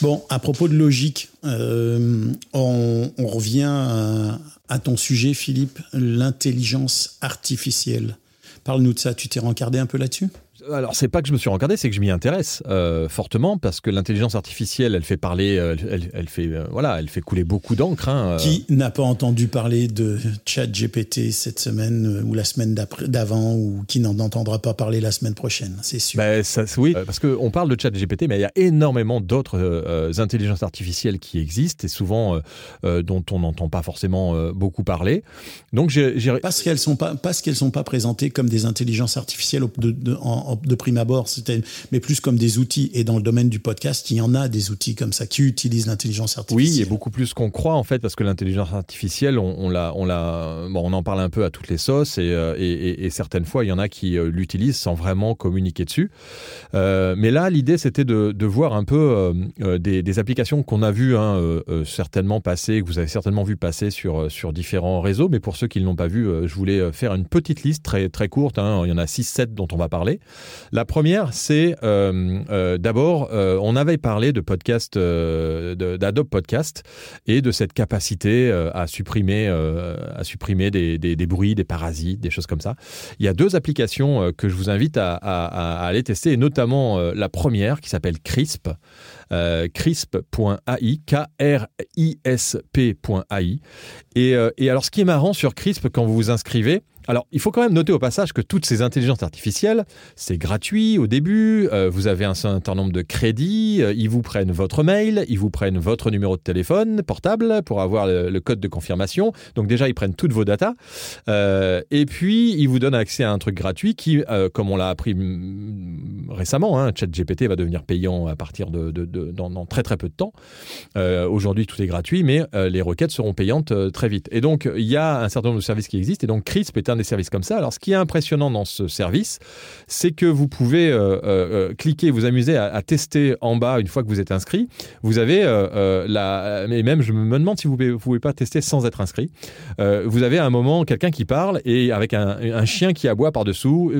Bon, à propos de logique, on, revient à, ton sujet, Philippe, l'intelligence artificielle. Parle-nous de ça. Tu t'es rencardé un peu là-dessus? Alors, c'est pas que je me suis regardé, c'est que je m'y intéresse euh, fortement parce que l'intelligence artificielle, elle fait parler, euh, elle, fait, euh, voilà, elle fait couler beaucoup d'encre. Hein, Qui n'a pas entendu parler de Chat GPT cette semaine ou la semaine d'avant ou qui n'en entendra pas parler la semaine prochaine, c'est sûr. Ben, ça, oui, parce qu'on parle de Chat GPT, mais il y a énormément d'autres intelligences artificielles qui existent et souvent dont on n'entend pas forcément beaucoup parler. Donc, j'ai parce qu'elles sont pas, parce qu'elles sont pas présentées comme des intelligences artificielles de, en de prime abord, mais plus comme des outils. Et dans le domaine du podcast, il y en a des outils comme ça qui utilisent l'intelligence artificielle. Oui, et beaucoup plus qu'on croit en fait, parce que l'intelligence artificielle, on, on, l'a, on, l'a, bon, on en parle un peu à toutes les sauces, et, euh, et, et certaines fois, il y en a qui euh, l'utilisent sans vraiment communiquer dessus. Euh, mais là, l'idée, c'était de, de, voir un peu des, des, applications qu'on a vues hein, certainement passer, que vous avez certainement vu passer sur, sur différents réseaux. Mais pour ceux qui ne l'ont pas vu, je voulais faire une petite liste très, très courte. Hein. il y en a 6-7 dont on va parler. La première, c'est euh, euh, d'abord, euh, on avait parlé de podcast, d'Adobe Podcast et de cette capacité à supprimer, à supprimer des, bruits, des parasites, des choses comme ça. Il y a deux applications que je vous invite à, aller tester, et notamment la première qui s'appelle Crisp. crisp.ai, K-R-I-S-P.ai. Et, et alors, ce qui est marrant sur Crisp, quand vous vous inscrivez, alors, il faut quand même noter au passage que toutes ces intelligences artificielles, c'est gratuit au début, euh, vous avez un certain nombre de crédits, euh, ils vous prennent votre mail, ils vous prennent votre numéro de téléphone portable pour avoir le, code de confirmation. Donc déjà, ils prennent toutes vos datas. Euh, et puis, ils vous donnent accès à un truc gratuit qui, comme on l'a appris récemment, hein, ChatGPT va devenir payant à partir de, dans, très très peu de temps. Aujourd'hui, tout est gratuit, mais les requêtes seront payantes très vite. Et donc, il y a un certain nombre de services qui existent. Et donc, CRISP est des services comme ça. Alors, ce qui est impressionnant dans ce service, c'est que vous pouvez euh, euh, euh, cliquer, vous amuser à, tester en bas une fois que vous êtes inscrit. Vous avez la, mais même je me demande si vous ne pouvez, pas tester sans être inscrit. vous avez à un moment quelqu'un qui parle et avec un, chien qui aboie par dessous,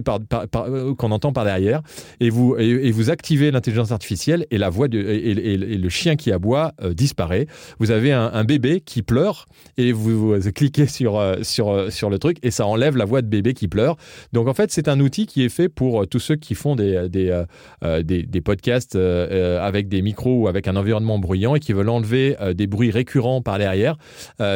qu'on entend par derrière, et vous et, vous activez l'intelligence artificielle et la voix et, le chien qui aboie disparaît. Vous avez un, bébé qui pleure et vous, vous cliquez sur sur sur le truc et ça enlève la voix de bébé qui pleure. Donc en fait, c'est un outil qui est fait pour euh, tous ceux qui font des, des, euh, euh, des, podcasts avec des micros ou avec un environnement bruyant et qui veulent enlever des bruits récurrents par derrière.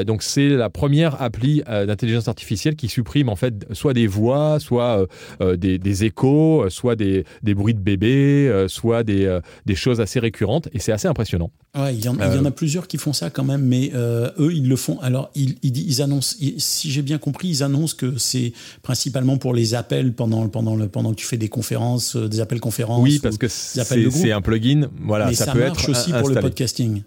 donc c'est la première appli d'intelligence artificielle qui supprime en fait soit des voix, soit des, des, échos, soit des, des, bruits de bébé, soit des, des choses assez récurrentes et c'est assez impressionnant. Ouais, il y, en, y en a plusieurs qui font ça quand même, mais eux, ils le font. Alors, ils, ils, ils annoncent, si j'ai bien compris, ils annoncent que c'est principalement pour les appels pendant, pendant, le, pendant que tu fais des conférences, euh, des appels conférences. Oui, parce que c'est un plugin. Voilà, ça, peut marche être aussi pour le podcasting.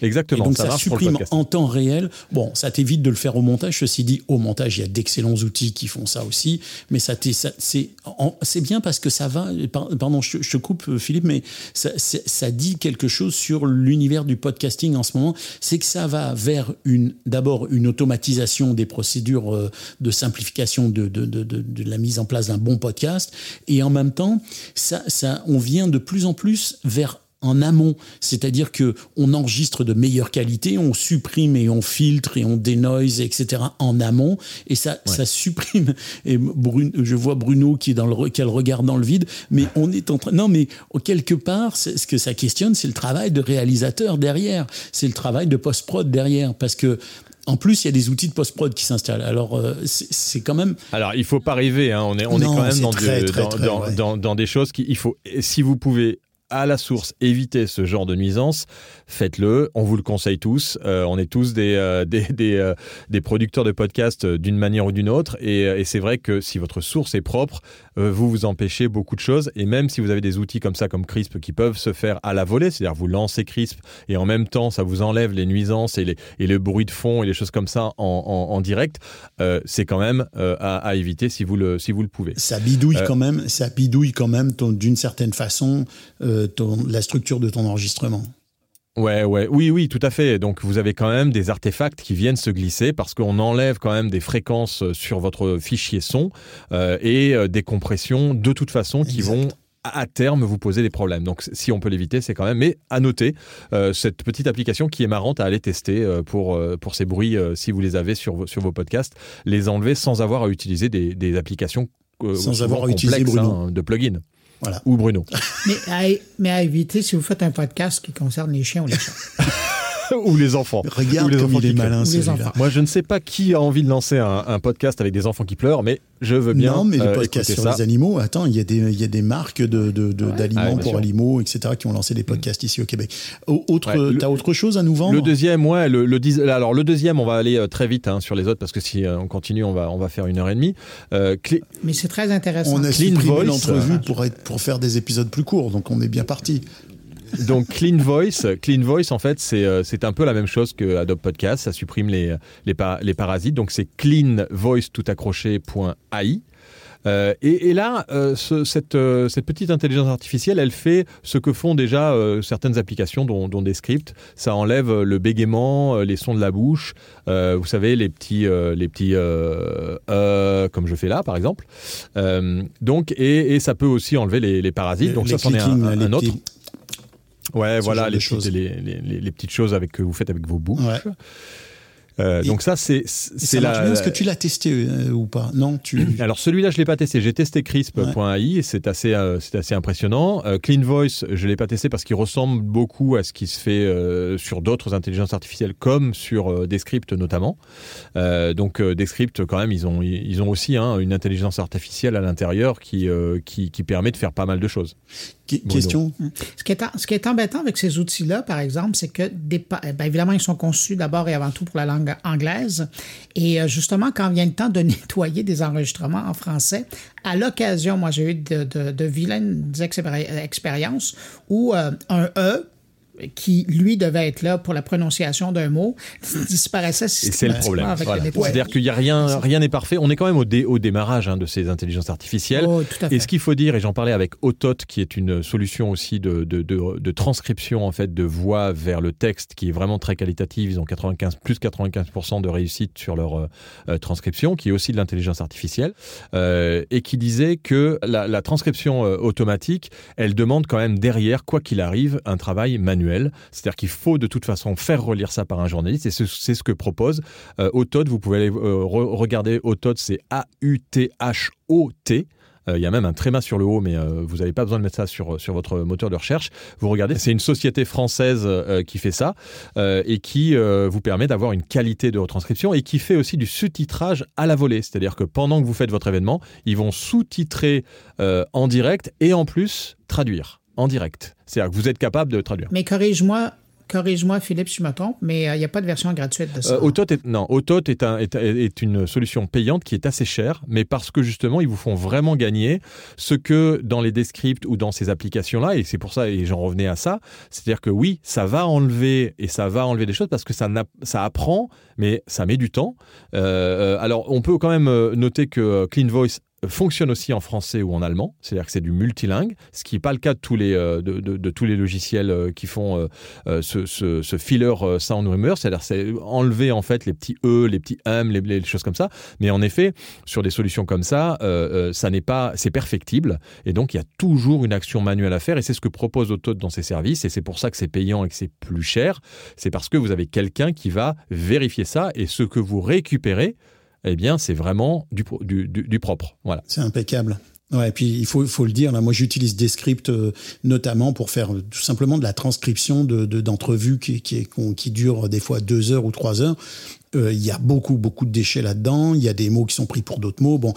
Exactement. Et donc ça, supprime en temps réel. Bon, ça t'évite de le faire au montage. Ceci dit, au montage, il y a d'excellents outils qui font ça aussi. Mais ça, c'est bien parce que ça va. Pardon, je, te coupe, euh, Philippe, mais ça, ça dit quelque chose sur l'univers du podcasting en ce moment. C'est que ça va vers une d'abord une automatisation des procédures euh, de simplification de, de, de, de la mise en place d'un bon podcast, et en même temps, ça, ça, on vient de plus en plus vers en amont, c'est-à-dire que on enregistre de meilleure qualité, on supprime et on filtre et on dénoise, etc. en amont, et ça, ça supprime. Et Bruno, je vois Bruno qui est dans le, qui a le regard dans le vide, mais on est en train. Non, mais quelque part, ce que ça questionne, c'est le travail de réalisateur derrière, c'est le travail de post-prod derrière, parce que en plus, il y a des outils de post-prod qui s'installent. Alors, euh, c'est quand même. Alors, il faut pas rêver. Hein. On est, on est quand même dans, très, très, dans, très, dans, ouais. dans, dans, des choses qui, il faut. Si vous pouvez à la source éviter ce genre de nuisance, faites-le. On vous le conseille tous. Euh, on est tous des, euh, euh, producteurs de podcasts d'une manière ou d'une autre. Et c'est vrai que si votre source est propre, vous vous empêchez beaucoup de choses. Et même si vous avez des outils comme ça, comme Crisp, qui peuvent se faire à la volée, c'est-à-dire vous lancez Crisp et en même temps, ça vous enlève les nuisances et, les, et le bruit de fond et les choses comme ça en, en, en direct, c'est quand même à, à, éviter si vous le, si vous le pouvez. Ça bidouille quand même, ça bidouille quand même d'une certaine façon ton, la structure de ton enregistrement. Ouais, ouais, oui, oui, tout à fait. Donc vous avez quand même des artefacts qui viennent se glisser parce qu'on enlève quand même des fréquences sur votre fichier son euh, et euh, des compressions de toute façon qui exact. vont à terme vous poser des problèmes. Donc si on peut l'éviter, c'est quand même. Mais à noter euh, cette petite application qui est marrante à aller tester euh, pour pour ces bruits euh, si vous les avez sur sur vos podcasts, les enlever sans avoir à utiliser des, des applications sans avoir à utiliser. Hein, de plugins. Voilà. Ou Bruno. mais, à, mais à éviter si vous faites un podcast qui concerne les chiens ou les chats. ou les enfants. Regarde ou les comme enfants il est malin celui-là. Moi, je ne sais pas qui a envie de lancer un, un, podcast avec des enfants qui pleurent, mais je veux bien. Non, mais euh, les podcasts sur ça. les animaux, attends, il y, a des, il y a des marques de, de, de, Ouais. d'aliments Ah, pour animaux, etc., qui ont lancé des podcasts ici au Québec. Au- Autre, Ouais, le- T'as autre chose à nous vendre Le deuxième, ouais, le, alors le deuxième, on va aller euh, très vite hein, sur les autres parce que si euh, on continue, on va on va faire une heure et demie. Euh, Clé- Mais c'est très intéressant. On a Clean supprimé Voice, l'entrevue euh, pour, être, pour faire des épisodes plus courts, donc on est bien parti. Donc Clean Voice, Clean Voice en fait c'est euh, c'est un peu la même chose que Adobe Podcast, ça supprime les les, pa- les parasites. Donc c'est Clean Voice tout accroché.ai. Euh, et, et là, euh, ce- cette, euh, cette petite intelligence artificielle, elle fait ce que font déjà euh, certaines applications, dont, dont des scripts. Ça enlève euh, le bégaiement, euh, les sons de la bouche. euh, vous savez, les petits, euh, les petits, euh, euh, comme je fais là, par exemple. Euh, donc, et, et ça peut aussi enlever les, les parasites. donc Les ça, c'en est un, un les autre. petits- Ouais, ce voilà, les choses. petites, les, les- les- les petites choses avec, que vous faites avec vos bouches. Ouais. Euh, donc ça, c'est c'est la. Est-ce que tu l'as testé euh, ou pas? Non, tu. Alors celui-là, je l'ai pas testé. J'ai testé crisp.ai et c'est assez, euh, c'est assez impressionnant. Clean Voice, je l'ai pas testé parce qu'il ressemble beaucoup à ce qui se fait sur d'autres intelligences artificielles, comme sur Descript notamment. Donc Descript, quand même, ils ont, ils ont aussi hein, une intelligence artificielle à l'intérieur qui, qui, qui permet de faire pas mal de choses. Question? Ce qui, est, ce qui est embêtant avec ces outils-là, par exemple, c'est que, des pa- ben, évidemment, ils sont conçus d'abord et avant tout pour la langue anglaise. Et euh, justement, quand vient le temps de nettoyer des enregistrements en français, à l'occasion, moi, j'ai eu de, de, de vilaines expéri- expériences où euh, un E qui, lui, devait être là pour la prononciation d'un mot, disparaissait Et c'est le systématiquement problème. Voilà. C'est-à-dire qu'il y a rien, rien n'est parfait. On est quand même au, dé- au démarrage hein, de ces intelligences artificielles. Oh, tout à fait. Et ce qu'il faut dire, et j'en parlais avec Autot, qui est une solution aussi de, de, de, de transcription en fait de voix vers le texte, qui est vraiment très qualitative. Ils ont 95 plus 95% de réussite sur leur euh, euh, transcription, qui est aussi de l'intelligence artificielle, euh, et qui disait que la, la transcription euh, automatique, elle demande quand même derrière, quoi qu'il arrive, un travail manuel. C'est-à-dire qu'il faut de toute façon faire relire ça par un journaliste, et c'est ce que propose euh. Vous pouvez aller euh, re- regarder Autot, c'est A-U-T-H-O-T. Euh, Il y a même un tréma sur le haut, mais euh, vous n'avez pas besoin de mettre ça sur, sur votre moteur de recherche. Vous regardez, c'est une société française qui fait ça et qui vous permet d'avoir une qualité de retranscription et qui fait aussi du sous-titrage à la volée. C'est-à-dire que pendant que vous faites votre événement, ils vont sous-titrer en direct et en plus traduire en direct. C'est-à-dire que vous êtes capable de traduire. Mais corrige-moi, corrige-moi, Philippe, si je me trompe, mais euh, il n'y a pas de version gratuite de ça. Euh, Autot est, non, Autot est, un- est, est une solution payante qui est assez chère, mais parce que justement, ils vous font vraiment gagner ce que dans les descripts ou dans ces applications-là, et c'est pour ça, et j'en revenais à ça, c'est-à-dire que oui, ça va enlever, et ça va enlever des choses parce que ça, ça apprend, mais ça met du temps. Euh, euh, alors, on peut quand même euh, noter que euh, Clean Voice fonctionne aussi en français ou en allemand, c'est-à-dire que c'est du multilingue, ce qui n'est pas le cas de tous les, euh, de, de, tous les logiciels euh, qui font euh, ce, ce, ce filler sound rumor, c'est-à-dire c'est enlever en fait les petits e, les petits m, les, choses comme ça. Mais en effet, sur des solutions comme ça, ça n'est pas, c'est perfectible, et donc il y a toujours une action manuelle à faire, et c'est ce que propose Autod dans ses services, et c'est pour ça que c'est payant et que c'est plus cher. C'est parce que vous avez quelqu'un qui va vérifier ça, et ce que vous récupérez eh bien, c'est vraiment du, pro- du, du- du propre. Voilà. C'est impeccable. Ouais, et puis il faut, le dire, moi j'utilise Descript euh, notamment pour faire euh, tout simplement de la transcription de, de- d'entrevues qui, qui, qui durent des fois deux heures ou trois heures. Euh, Il y a beaucoup, beaucoup de déchets là-dedans. Il y a des mots qui sont pris pour d'autres mots. Bon,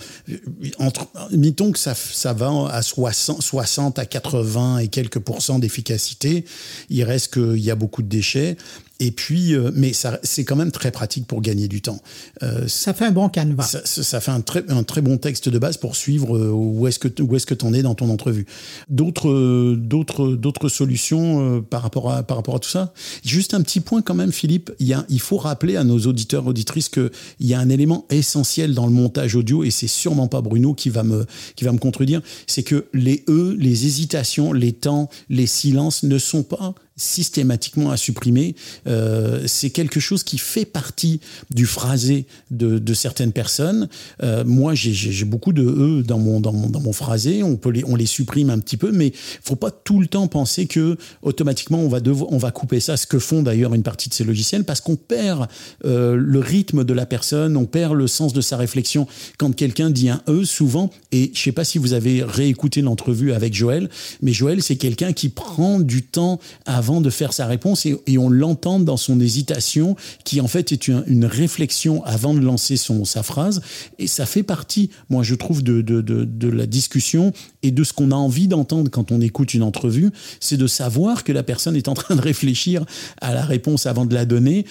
entre, mettons que ça, ça va à 60, 60 à 80 et quelques pourcents d'efficacité. Il reste qu'il y a beaucoup de déchets. Et puis, euh, mais c'est quand même très pratique pour gagner du temps. Euh, Ça fait un bon canevas. ça, ça- fait un très, un très bon texte de base pour suivre euh, où est-ce que où est-ce que t'en es dans ton entrevue. D'autres d'autres d'autres solutions euh, par rapport à par rapport à tout ça? Juste un petit point quand même, Philippe. Il y a, il faut rappeler à nos auditeurs auditrices que il y a un élément essentiel dans le montage audio et c'est sûrement pas Bruno qui va me qui va me contredire. C'est que les e, les hésitations, les temps, les silences ne sont pas systématiquement à supprimer. Euh, c'est quelque chose qui fait partie du phrasé de, certaines personnes. Euh, moi, j'ai- beaucoup de e dans mon, dans mon, dans mon phrasé. On, peut les, on les supprime un petit peu, mais faut pas tout le temps penser que automatiquement on va, on va couper ça, ce que font d'ailleurs une partie de ces logiciels, parce qu'on perd euh, le rythme de la personne, on perd le sens de sa réflexion. Quand quelqu'un dit un e, souvent, et je sais pas si vous avez réécouté l'entrevue avec Joël, mais Joël, c'est quelqu'un qui prend du temps avant de faire sa réponse et, on l'entend dans son hésitation, qui en fait est une, une réflexion avant de lancer son, sa phrase. Et ça fait partie, moi je trouve, de, de, de, de la discussion et de ce qu'on a envie d'entendre quand on écoute une entrevue, c'est de savoir que la personne est en train de réfléchir à la réponse avant de la donner.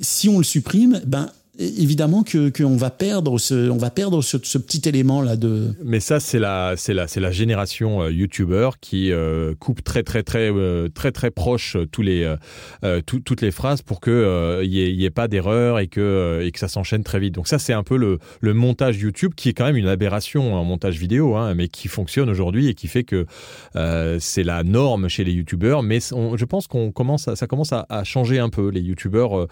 Si on le supprime, ben évidemment que qu'on va perdre ce on va perdre ce, petit élément là de Mais ça, c'est la, c'est la, c'est la génération euh, qui euh, coupe très, très, très, euh, très, très proche euh, tous les, euh, tout- toutes les phrases pour que il y ait, pas d'erreur et que, et que ça s'enchaîne très vite. Donc ça, c'est un peu le, le montage YouTube qui est quand même une aberration en montage vidéo, hein, mais qui fonctionne aujourd'hui et qui fait que c'est la norme chez les YouTubers. Mais je pense qu'on commence, ça commence à, à changer un peu. Les YouTubers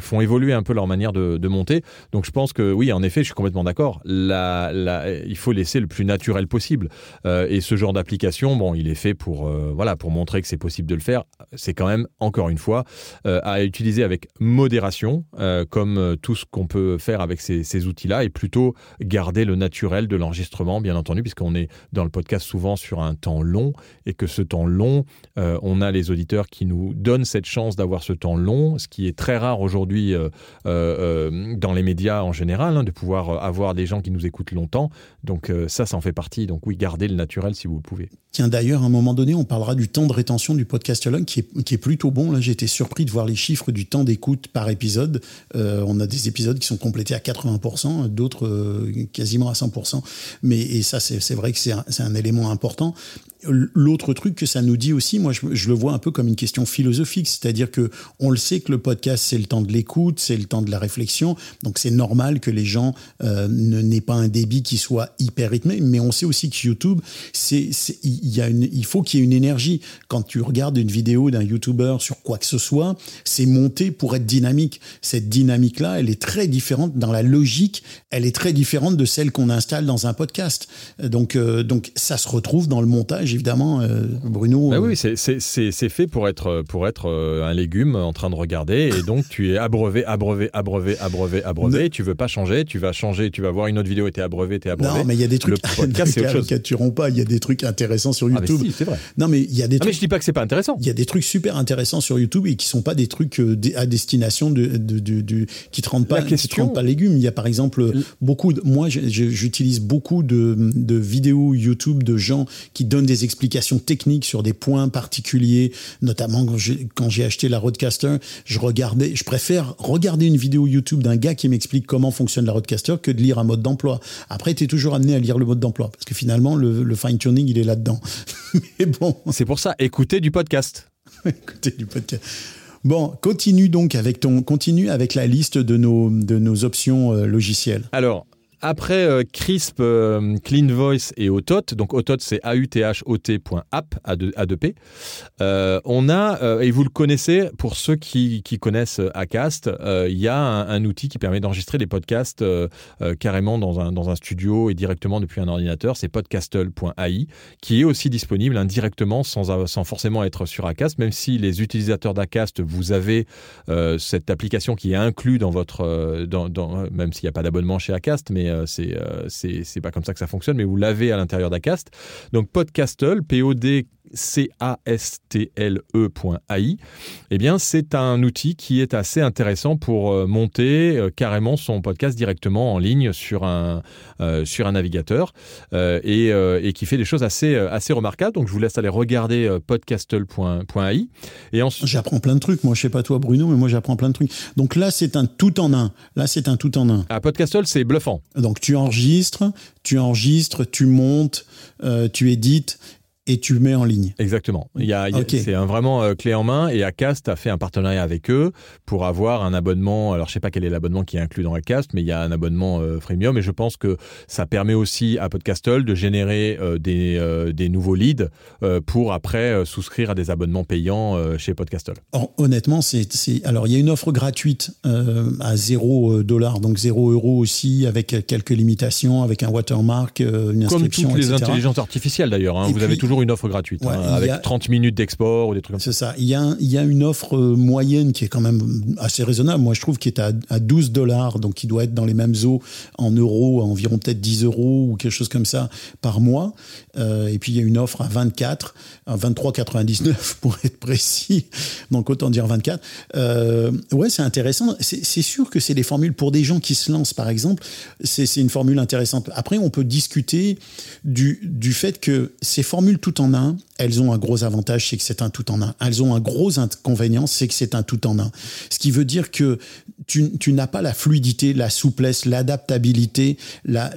font évoluer un peu leur manière de, monter. Donc je pense que oui, en effet, je suis complètement d'accord. Il faut laisser le plus naturel possible. Euh, et ce genre d'application, bon, il est fait pour euh, voilà pour montrer que c'est possible de le faire. C'est quand même encore une fois euh, à utiliser avec modération, comme tout ce qu'on peut faire avec ces, outils-là, et plutôt garder le naturel de l'enregistrement, bien entendu, puisqu'on est dans le podcast souvent sur un temps long, et que ce temps long, on a les auditeurs qui nous donnent cette chance d'avoir ce temps long, ce qui est très rare aujourd'hui euh, dans les médias en général, hein, de pouvoir euh, avoir des gens qui nous écoutent longtemps. Donc euh, ça, ça en fait partie. Donc oui, gardez le naturel si vous le pouvez. Tiens, d'ailleurs, à un moment donné, on parlera du temps de rétention du podcastologue qui est, qui est plutôt bon. Là, j'ai été surpris de voir les chiffres du temps d'écoute par épisode. On a des épisodes qui sont complétés à 80%, d'autres quasiment à 100%. Mais et ça, c'est vrai que c'est un, un élément important. L'autre truc que ça nous dit aussi, moi, je, le vois un peu comme une question philosophique, c'est-à-dire que on le sait que le podcast, c'est le temps de l'écoute, c'est le temps de la réflexion, donc c'est normal que les gens euh, n'aient pas un débit qui soit hyper rythmé, mais on sait aussi que YouTube, c'est, il y a une, il faut qu'il y ait une énergie. Quand tu regardes une vidéo d'un YouTuber sur quoi que ce soit, c'est monté pour être dynamique. Cette dynamique-là, elle est très différente dans la logique, elle est très différente de celle qu'on installe dans un podcast. Donc, euh, donc ça se retrouve dans le montage, évidemment, euh, Bruno. Bah oui, c'est- fait pour être, pour être euh, un légume en train de regarder. Et donc, tu es abreuvé, abreuvé, abreuvé, abreuvé, abreuvé. Tu veux pas changer. Tu vas changer. Tu vas voir une autre vidéo et t'es abreuvé, t'es abreuvé. Non, mais il y a des trucs. Le podcast, chose. caricaturons pas. Il y a des trucs intéressants sur Ah, YouTube. si, c'est vrai. Non, mais il y a des Ah, mais trucs. je dis pas que c'est pas intéressant. Il y a des trucs super intéressants sur YouTube et qui sont pas des trucs euh, à destination de, de, de- de- qui te rendent pas, qui te rendent pas légumes. Il y a par exemple beaucoup de, moi j'utilise beaucoup de, de vidéos YouTube de gens qui donnent des explications techniques sur des points particuliers, notamment quand j'ai, acheté la Roadcaster, je regardais, je préfère regarder une vidéo YouTube d'un gars qui m'explique comment fonctionne la Roadcaster que de lire un mode d'emploi. Après, tu es toujours amené à lire le mode d'emploi parce que finalement le, le fine tuning il est là-dedans. Mais bon. C'est pour ça, écoutez du podcast. Écoutez du podcast. Bon, continue donc avec ton, continue avec la liste de nos, de nos options euh, logicielles. Alors, après euh, Crisp, euh, Clean Voice et Autot, donc Autot c'est A-U-T-H-O-T.app, A2P, euh, on a, euh, et vous le connaissez, pour ceux qui, connaissent Acast, il y a un, outil qui permet d'enregistrer des podcasts carrément dans un, dans un studio et directement depuis un ordinateur, c'est podcastle.ai, qui est aussi disponible indirectement sans, sans forcément être sur Acast, même si les utilisateurs d'Acast, vous avez cette application qui est inclue dans votre, dans, même s'il n'y a pas d'abonnement chez Acast, mais c'est euh, c'est c'est pas comme ça que ça fonctionne, mais vous l'avez à l'intérieur d'Acast. Donc Podcastle, P-O-D C-A-S-T-L-E.ai, eh bien, c'est un outil qui est assez intéressant pour euh, monter euh, carrément son podcast directement en ligne sur un, euh, sur un navigateur et, et qui fait des choses assez, assez remarquables. Donc, je vous laisse aller regarder podcastle.ai. Et ensuite, J'apprends plein de trucs. Moi, je sais pas toi, Bruno, mais moi, j'apprends plein de trucs. Donc là, c'est un tout en un. Là, c'est un tout en un. à Podcastle, c'est bluffant. Donc tu enregistres, tu enregistres, tu montes, euh, tu édites et tu le mets en ligne. Exactement. Il y a. C'est vraiment euh, clé en main et Acast a fait un partenariat avec eux pour avoir un abonnement. Alors je sais pas quel est l'abonnement qui est inclus dans Acast, mais il y a un abonnement euh, freemium et je pense que ça permet aussi à Podcastle de générer euh, des, des nouveaux leads pour après souscrire à des abonnements payants chez Podcastle. Or, honnêtement, c'est, alors il y a une offre gratuite à 0 dollar, donc 0 euros aussi, avec quelques limitations, avec un watermark, une Comme inscription, toutes les etc. intelligences artificielles d'ailleurs. hein. Vous avez puis- toujours une offre gratuite Ouais, hein, avec a- 30 minutes d'export ou des trucs comme ça. C'est ça. Il y, a, un- il y a une offre euh, moyenne qui est quand même assez raisonnable. Moi, je trouve qui est à, à 12 dollars, donc qui doit être dans les mêmes eaux en euros, à environ peut-être 10 euros ou quelque chose comme ça par mois. Euh, et puis il y a une offre à 24, à 23,99 pour être précis. Donc autant dire 24. Euh, ouais, c'est intéressant. C'est c'est sûr que c'est des formules pour des gens qui se lancent, par exemple. C'est c'est une formule intéressante. Après, on peut discuter du, du fait que ces formules tout en un, elles ont un gros avantage, c'est que c'est un tout en un. Elles ont un gros inconvénient, c'est que c'est un tout en un. Ce qui veut dire que tu, n'as pas la fluidité, la souplesse, l'adaptabilité, la,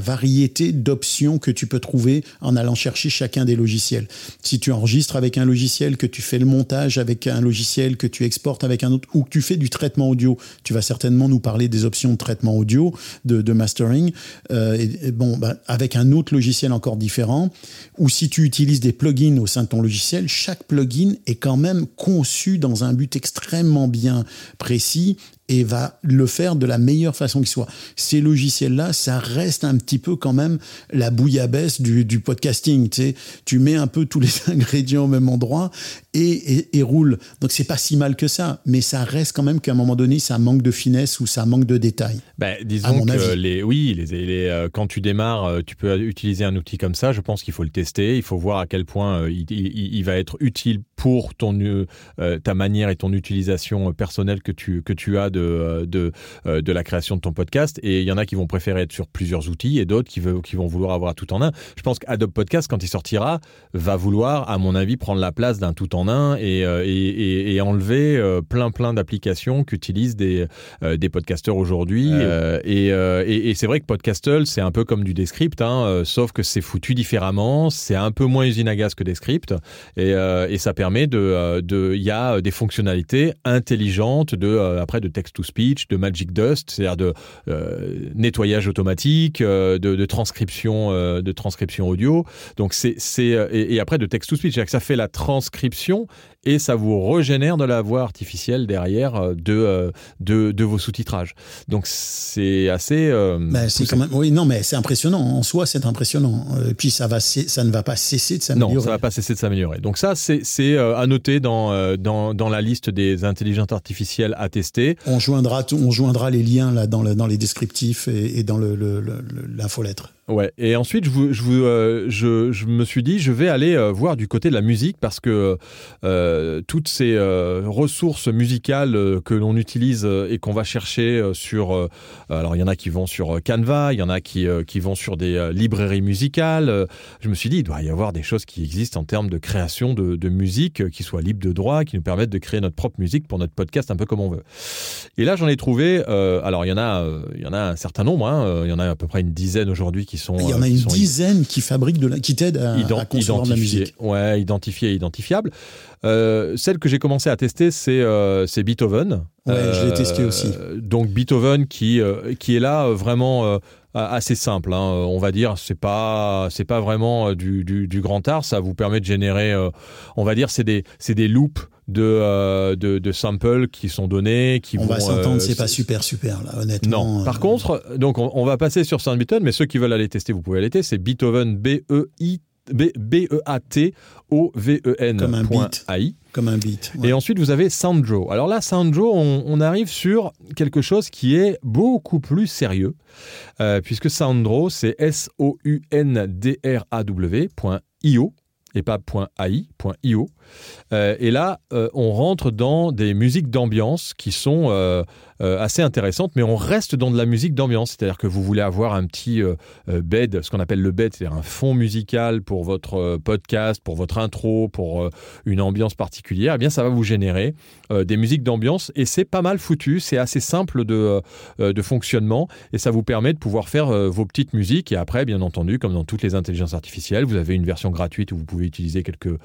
variété d'options que tu peux trouver en allant chercher chacun des logiciels. Si tu enregistres avec un logiciel, que tu fais le montage avec un logiciel, que tu exportes avec un autre, ou que tu fais du traitement audio, tu vas certainement nous parler des options de traitement audio, de, mastering, euh, bon, bah, avec un autre logiciel encore différent, ou si tu utilises des plugins au sein de ton logiciel, chaque plugin est quand même conçu dans un but extrêmement bien précis et va le faire de la meilleure façon qui soit. Ces logiciels-là, ça reste un petit peu quand même la bouillabaisse du, du podcasting. Tu, sais. tu mets un peu tous les ingrédients au même endroit et, et, et roule. Donc c'est pas si mal que ça, mais ça reste quand même qu'à un moment donné, ça manque de finesse ou ça manque de détails. Ben, À disons mon que avis. les, oui, les, les, euh, quand tu démarres, euh, tu peux utiliser un outil comme ça. Je pense qu'il faut le tester. Il faut voir à quel point euh, il, il- il va être utile pour ton, euh, ta manière et ton utilisation personnelle que tu, que tu as de, euh, de, euh, de la création de ton podcast. Et il y en a qui vont préférer être sur plusieurs outils et d'autres qui, veulent- qui vont vouloir avoir tout en un. Je pense qu'Adobe Podcast, quand il sortira, va vouloir, à mon avis, prendre la place d'un tout en un et, euh, et, et- enlever plein plein d'applications qu'utilisent des, des podcasteurs aujourd'hui. Euh, et et, et c'est vrai que Podcastle, c'est un peu comme du Descript, hein, sauf que c'est foutu différemment. C'est un peu moins usine à gaz que Descript. Et, et ça permet de... de- Il y a des fonctionnalités intelligentes de, après, de text-to-speech, de Magic Dust, c'est-à-dire de euh, nettoyage automatique, euh, de, transcription, euh, de transcription audio. Donc c'est et, et après de text to speech, c'est-à-dire que ça fait la transcription et ça vous régénère de la voix artificielle derrière euh, de euh, de, de vos sous-titrages. Donc c'est assez. euh, Ben, c'est quand même, oui, non, mais c'est impressionnant. En soi, c'est impressionnant. Euh, Et puis, ça, va, ça ne va pas cesser de Non, s'améliorer. ça va pas cesser de s'améliorer. Donc ça, c'est c'est à noter dans, dans dans la liste des intelligences artificielles à tester. On joindra, on joindra les liens là dans, le, dans les descriptifs et, et dans le, le- le- le- l'infolettre. Ouais. Et ensuite, je, euh, je, je me suis dit, je vais aller euh, voir du côté de la musique parce que euh, toutes ces ressources musicales que l'on utilise et qu'on va chercher sur, alors il y en a qui vont sur Canva, il y en a qui, qui vont sur des librairies musicales. je me suis dit, il doit y avoir des choses qui existent en termes de création de, de musique qui soient libres de droit, qui nous permettent de créer notre propre musique pour notre podcast un peu comme on veut. Et là, j'en ai trouvé. alors, il y en a, il y en a un certain nombre. hein, il y en a à peu près une dizaine aujourd'hui qui sont. Il y en euh, a une sont dizaine qui fabriquent de la, qui t'aident à, à concevoir de la musique. Ouais, identifiées et identifiables. Euh, celle que j'ai commencé à tester, c'est euh, Beethoven. Ouais, je l'ai testé aussi. Donc Beethoven qui euh, qui est là euh, vraiment. euh, assez simple. hein. Euh, On va dire, c'est pas, c'est pas vraiment euh, du, du, du grand art. Ça vous permet de générer, euh, on va dire, c'est des, c'est des loops de, euh, de, de samples qui sont donnés, qui On vont. va s'entendre, euh, c'est pas super super là, honnêtement. Non. euh, Par contre, donc on, on va passer sur Beaton, mais ceux qui veulent aller tester, vous pouvez aller tester. C'est Beethoven B E I B B E A T O V E N Comme un beat. AI. comme un beat. ouais. Et ensuite, vous avez Sounddraw. Alors là, Sounddraw, on, on arrive sur quelque chose qui est beaucoup plus sérieux, euh, puisque Sounddraw, c'est S-O-U-N-D-R-A-W.io et pas .ai, .io. Euh, et là, euh, on rentre dans des musiques d'ambiance qui sont euh, assez intéressantes, mais on reste dans de la musique d'ambiance. C'est-à-dire que vous voulez avoir un petit euh, euh, bed, ce qu'on appelle le bed, c'est-à-dire un fond musical pour votre podcast, pour votre intro, pour une ambiance particulière. Eh bien, ça va vous générer des musiques d'ambiance et c'est pas mal foutu. C'est assez simple de, de fonctionnement et ça vous permet de pouvoir faire vos petites musiques. Et après, bien entendu, comme dans toutes les intelligences artificielles, vous avez une version gratuite où vous pouvez utiliser quelques,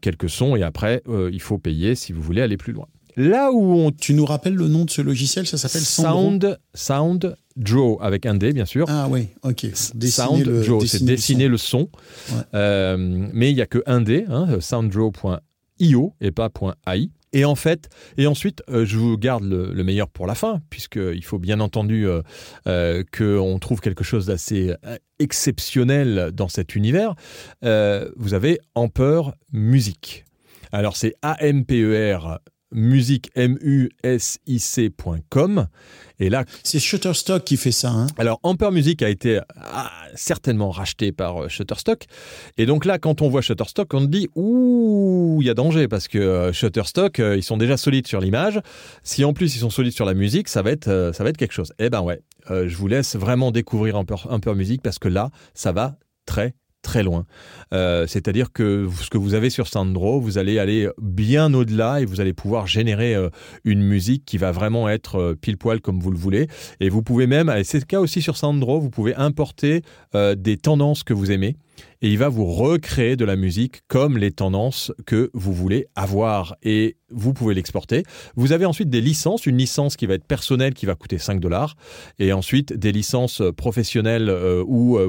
quelques sons et après, il faut payer si vous voulez aller plus loin. Là où on Tu nous rappelles le nom de ce logiciel Ça s'appelle Sound, Sound Draw avec un D, bien sûr. Ah oui, ok. Dessiner Sound le- Draw, c'est dessiner son. le son. Ouais. Euh, mais il n'y a que un D, hein, sounddraw.io et pas .ai. Et en fait, et ensuite, euh, je vous garde le, le meilleur pour la fin, puisqu'il faut bien entendu euh, euh, qu'on trouve quelque chose d'assez exceptionnel dans cet univers. Vous avez Amper Music. Alors c'est A-M-P-E-R musique M-U-S-I-C.com. Et là, C'est Shutterstock qui fait ça. Hein. alors, Amper Music a été ah, certainement racheté par euh, Shutterstock. Et donc là, quand on voit Shutterstock, on se dit ouh, il y a danger parce que euh, Shutterstock, euh, ils sont déjà solides sur l'image. Si en plus ils sont solides sur la musique, ça va être, ça va être quelque chose. Eh ben ouais, je vous laisse vraiment découvrir Amper, Amper Music parce que là, ça va très très loin. Euh, C'est-à-dire que ce que vous avez sur Sounddraw, vous allez aller bien au-delà et vous allez pouvoir générer euh, une musique qui va vraiment être euh, pile poil comme vous le voulez. Et vous pouvez même, et c'est le cas aussi sur Sounddraw, vous pouvez importer des tendances que vous aimez et il va vous recréer de la musique comme les tendances que vous voulez avoir et vous pouvez l'exporter. Vous avez ensuite des licences, une licence qui va être personnelle qui va coûter 5 dollars et ensuite des licences professionnelles euh, où euh, euh,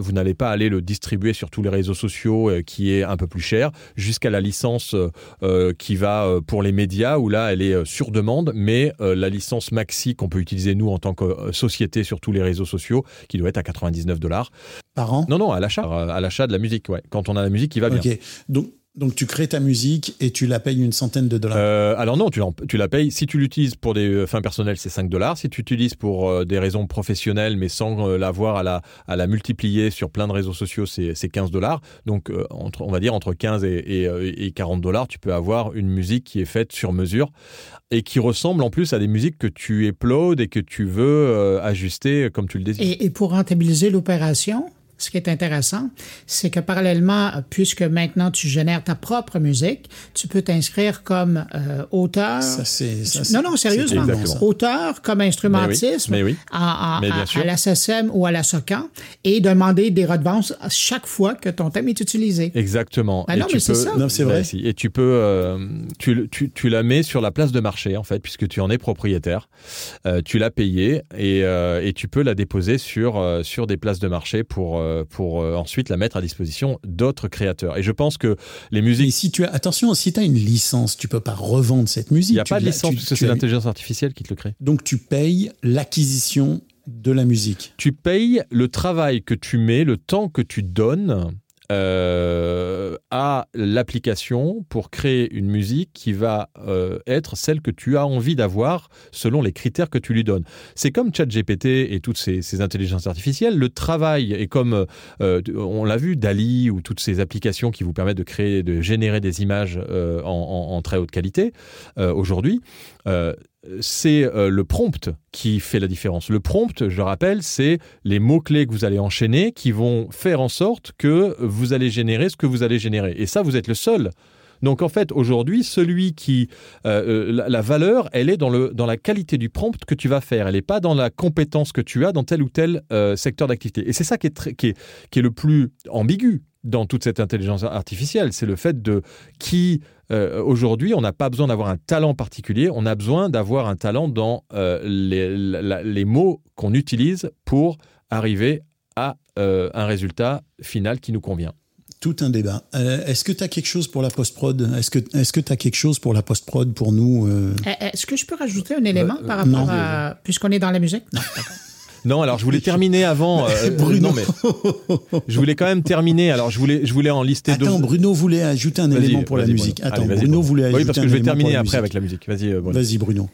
vous n'allez pas aller le distribuer sur tous les réseaux sociaux qui est un peu plus cher jusqu'à la licence qui va pour les médias où là elle est sur demande mais la licence maxi qu'on peut utiliser nous en tant que société sur tous les réseaux sociaux qui doit être à 99 dollars. Par an Non non, à l'achat, euh, à l'achat de la musique ouais, quand on a la musique qui va bien. Donc tu crées ta musique et tu la payes une centaine de dollars. Euh, alors non, tu, la payes. Si tu l'utilises pour des euh, fins personnelles, c'est 5 dollars. Si tu l'utilises pour euh, des raisons professionnelles, mais sans euh, l'avoir à la, à la multiplier sur plein de réseaux sociaux, c'est c'est 15 dollars. Donc, euh, entre, on va dire entre 15 et, et, euh, et 40 dollars, tu peux avoir une musique qui est faite sur mesure et qui ressemble en plus à des musiques que tu uploads et que tu veux euh, ajuster comme tu le désires. Et, et pour rentabiliser l'opération, ce qui est intéressant, c'est que parallèlement, puisque maintenant tu génères ta propre musique, tu peux t'inscrire comme euh, auteur. ça, ça, non, non, sérieusement. Auteur comme Mais oui, mais oui. à, la SSM ou à la SOCAN et demander des redevances à chaque fois que ton thème est utilisé. Exactement. Ah Et non, tu mais c'est ça. Non, c'est vrai. Et tu peux, euh, tu, tu, tu la mets sur la place de marché en fait, puisque tu en es propriétaire. Euh, tu l'as payée et, euh, et tu peux la déposer sur euh, sur des places de marché pour euh, pour euh, ensuite la mettre à disposition d'autres créateurs. Et je pense que les Et musiques, si tu as, attention, si tu as une licence, tu peux pas revendre cette musique. il n'y a Tu pas de licence tu- puisque tu c'est as- l'intelligence artificielle qui te le crée. Donc tu payes l'acquisition de la musique. Tu payes le travail que tu mets, le temps que tu donnes euh, à l'application pour créer une musique qui va euh, être celle que tu as envie d'avoir selon les critères que tu lui donnes. C'est comme ChatGPT et toutes ces, ces intelligences artificielles. Le travail est comme, euh, on l'a vu, Dali ou toutes ces applications qui vous permettent de créer, de générer des images en, très haute qualité aujourd'hui. Euh, c'est euh, le prompt qui fait la différence. Le prompt, je rappelle, c'est les mots-clés que vous allez enchaîner qui vont faire en sorte que vous allez générer ce que vous allez générer. Et ça, vous êtes le seul. Donc en fait, aujourd'hui, celui qui... euh, la, valeur, elle est dans, le, dans la qualité du prompt que tu vas faire. Elle n'est pas dans la compétence que tu as dans tel ou tel secteur d'activité. Et c'est ça qui est, qui, est, qui est le plus ambigu dans toute cette intelligence artificielle. C'est le fait de qui euh, aujourd'hui, on n'a pas besoin d'avoir un talent particulier, on a besoin d'avoir un talent dans euh, les, la- les mots qu'on utilise pour arriver à euh, un résultat final qui nous convient. Tout un débat. Euh, est-ce que tu as quelque chose pour la post-prod? Est-ce que est-ce que tu as quelque chose pour la post-prod pour nous euh? Eh, Est-ce que je peux rajouter un élément par rapport non. à. Puisqu'on est dans la musique? Non. Non, alors je voulais terminer avant. euh, Bruno. non, mais je voulais quand même terminer. Alors je voulais, je voulais en lister Attends, deux. Bruno voulait ajouter un élément pour la musique. Bruno. Attends, Allez, Bruno voulait ajouter Oui, parce que je vais terminer après avec la musique. Vas-y, euh, Bruno. Vas-y, Bruno.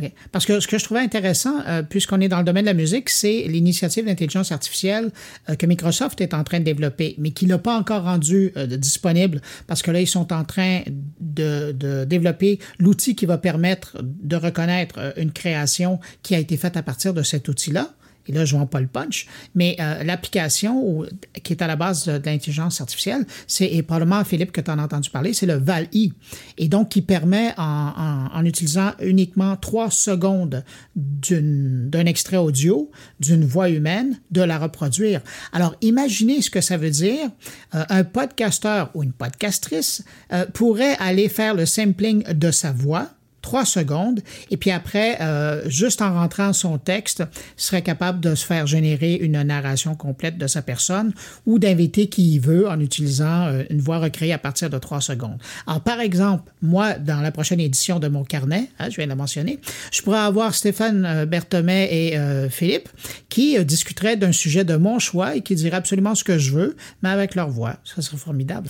OK. Parce que ce que je trouvais intéressant, euh, puisqu'on est dans le domaine de la musique, c'est l'initiative d'intelligence artificielle euh, que Microsoft est en train de développer, mais qui n'a pas encore rendu euh, disponible, parce que là, ils sont en train de, de développer l'outil qui va permettre de reconnaître euh, une création qui a été faite à partir de cet outil-là. Et là, je ne vends pas le punch, mais euh, l'application qui est à la base de, l'intelligence artificielle, c'est, et probablement, Philippe, que tu en as entendu parler, c'est le VAL-I. Et donc, qui permet, en, utilisant uniquement trois secondes d'un extrait audio, d'une voix humaine, de la reproduire. Alors, imaginez ce que ça veut dire. Euh, un podcasteur ou une podcastrice euh, pourrait aller faire le sampling de sa voix trois secondes, et puis après, euh, juste en rentrant son texte, serait capable de se faire générer une narration complète de sa personne ou d'inviter qui il veut en utilisant euh, une voix recréée à partir de trois secondes. Alors, par exemple, moi, dans la prochaine édition de mon carnet, hein, je viens de mentionner, je pourrais avoir Stéphane euh, Berthomet et Philippe qui discuteraient d'un sujet de mon choix et qui diraient absolument ce que je veux, mais avec leur voix. Ça serait formidable.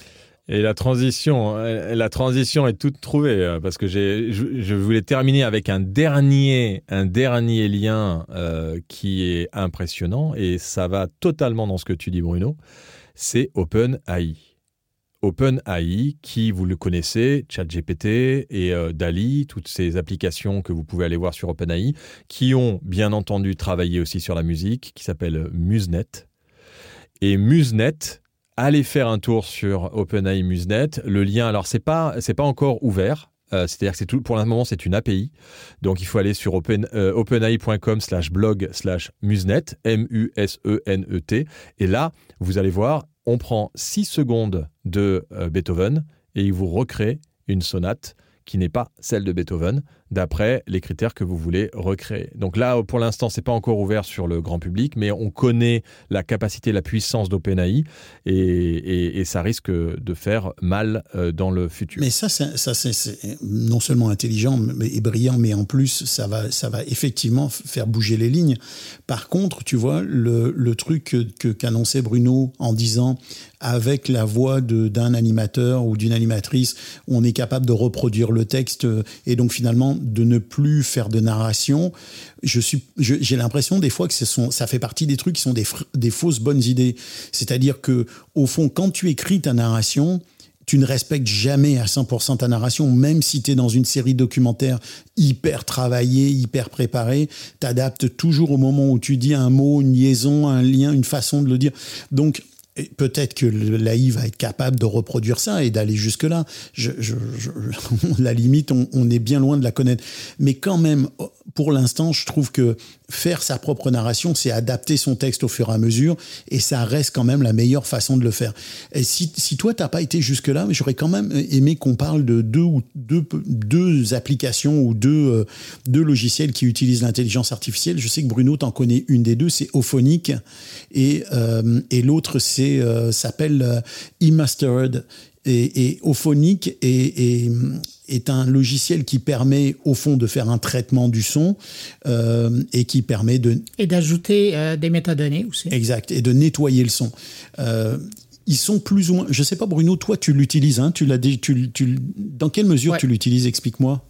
Et la transition, la transition est toute trouvée euh, parce que j'ai, je, je voulais terminer avec un dernier, un dernier lien euh, qui est impressionnant et ça va totalement dans ce que tu dis, Bruno. C'est OpenAI. OpenAI, qui vous le connaissez, ChatGPT et euh, DALI, toutes ces applications que vous pouvez aller voir sur OpenAI, qui ont bien entendu travaillé aussi sur la musique, qui s'appelle Musenet. Et Musenet, allez faire un tour sur OpenAI Musenet. Le lien, alors c'est pas c'est pas encore ouvert. Euh, C'est-à-dire que tout, pour le moment, c'est une API. Donc, il faut aller sur open, euh, openai.com slash blog slash musenet, M-U-S-E-N-E-T. Et là, vous allez voir, on prend 6 secondes de euh, Beethoven et il vous recrée une sonate qui n'est pas celle de Beethoven, d'après les critères que vous voulez recréer. Donc là, pour l'instant, c'est pas encore ouvert sur le grand public, mais on connaît la capacité, la puissance d'OpenAI, et, ça risque de faire mal euh, dans le futur. Mais ça, c'est- ça c'est non seulement intelligent et brillant, mais en plus, ça va, ça va effectivement faire bouger les lignes. Par contre, tu vois, le, truc qu'annonçait Bruno en disant avec la voix d'un animateur ou d'une animatrice, on est capable de reproduire le texte euh, et donc finalement de ne plus faire de narration. Je suis, j'ai l'impression des fois que ce sont, ça fait partie des trucs qui sont des, des fausses bonnes idées. C'est-à-dire que au fond, quand tu écris ta narration, tu ne respectes jamais à 100% ta narration, même si tu es dans une série documentaire hyper travaillée, hyper préparée, t'adaptes toujours au moment où tu dis un mot, une liaison, un lien, une façon de le dire. Donc, peut-être que l'AI va être capable de reproduire ça et d'aller jusque-là. La limite, on, est bien loin de la connaître. Mais quand même, pour l'instant, je trouve que faire sa propre narration, c'est adapter son texte au fur et à mesure, et ça reste quand même la meilleure façon de le faire. Si, si toi, t'as pas été jusque-là, j'aurais quand même aimé qu'on parle de deux ou deux, applications ou deux, euh, deux logiciels qui utilisent l'intelligence artificielle. Je sais que Bruno t'en connaît une des deux, c'est Ophonic, euh, et l'autre c'est euh, s'appelle euh, eMastered. Et, et Ophonic est, est, est un logiciel qui permet au fond de faire un traitement du son euh, et qui permet de Et d'ajouter euh, des métadonnées aussi. exact et de nettoyer le son. Euh, ils sont plus ou moins. Je sais pas, Bruno, toi tu l'utilises, hein, tu l'as tu, tu- dans quelle mesure Ouais. tu l'utilises? Explique-moi.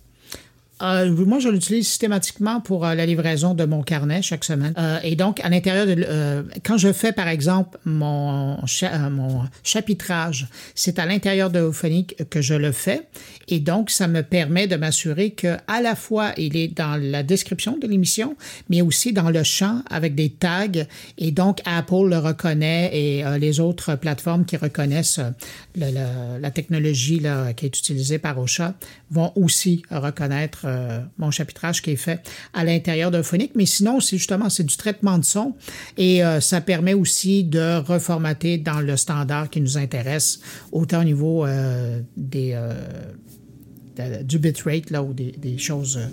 Euh, moi, je l'utilise systématiquement pour euh, la livraison de mon carnet chaque semaine. Euh, et donc, à l'intérieur de... euh, quand je fais, par exemple, mon, euh, mon chapitrage, c'est à l'intérieur de Ophonic que je le fais. Et donc, ça me permet de m'assurer que à la fois, il est dans la description de l'émission, mais aussi dans le champ avec des tags. Et donc, Apple le reconnaît et les autres plateformes qui reconnaissent la technologie là, qui est utilisée par Ocha vont aussi reconnaître euh, mon chapitrage qui est fait à l'intérieur d'un phonique. Mais sinon, c'est justement c'est du traitement de son. Et euh, ça permet aussi de reformater dans le standard qui nous intéresse, autant au niveau euh, des euh, de- du bitrate là ou des, des choses euh,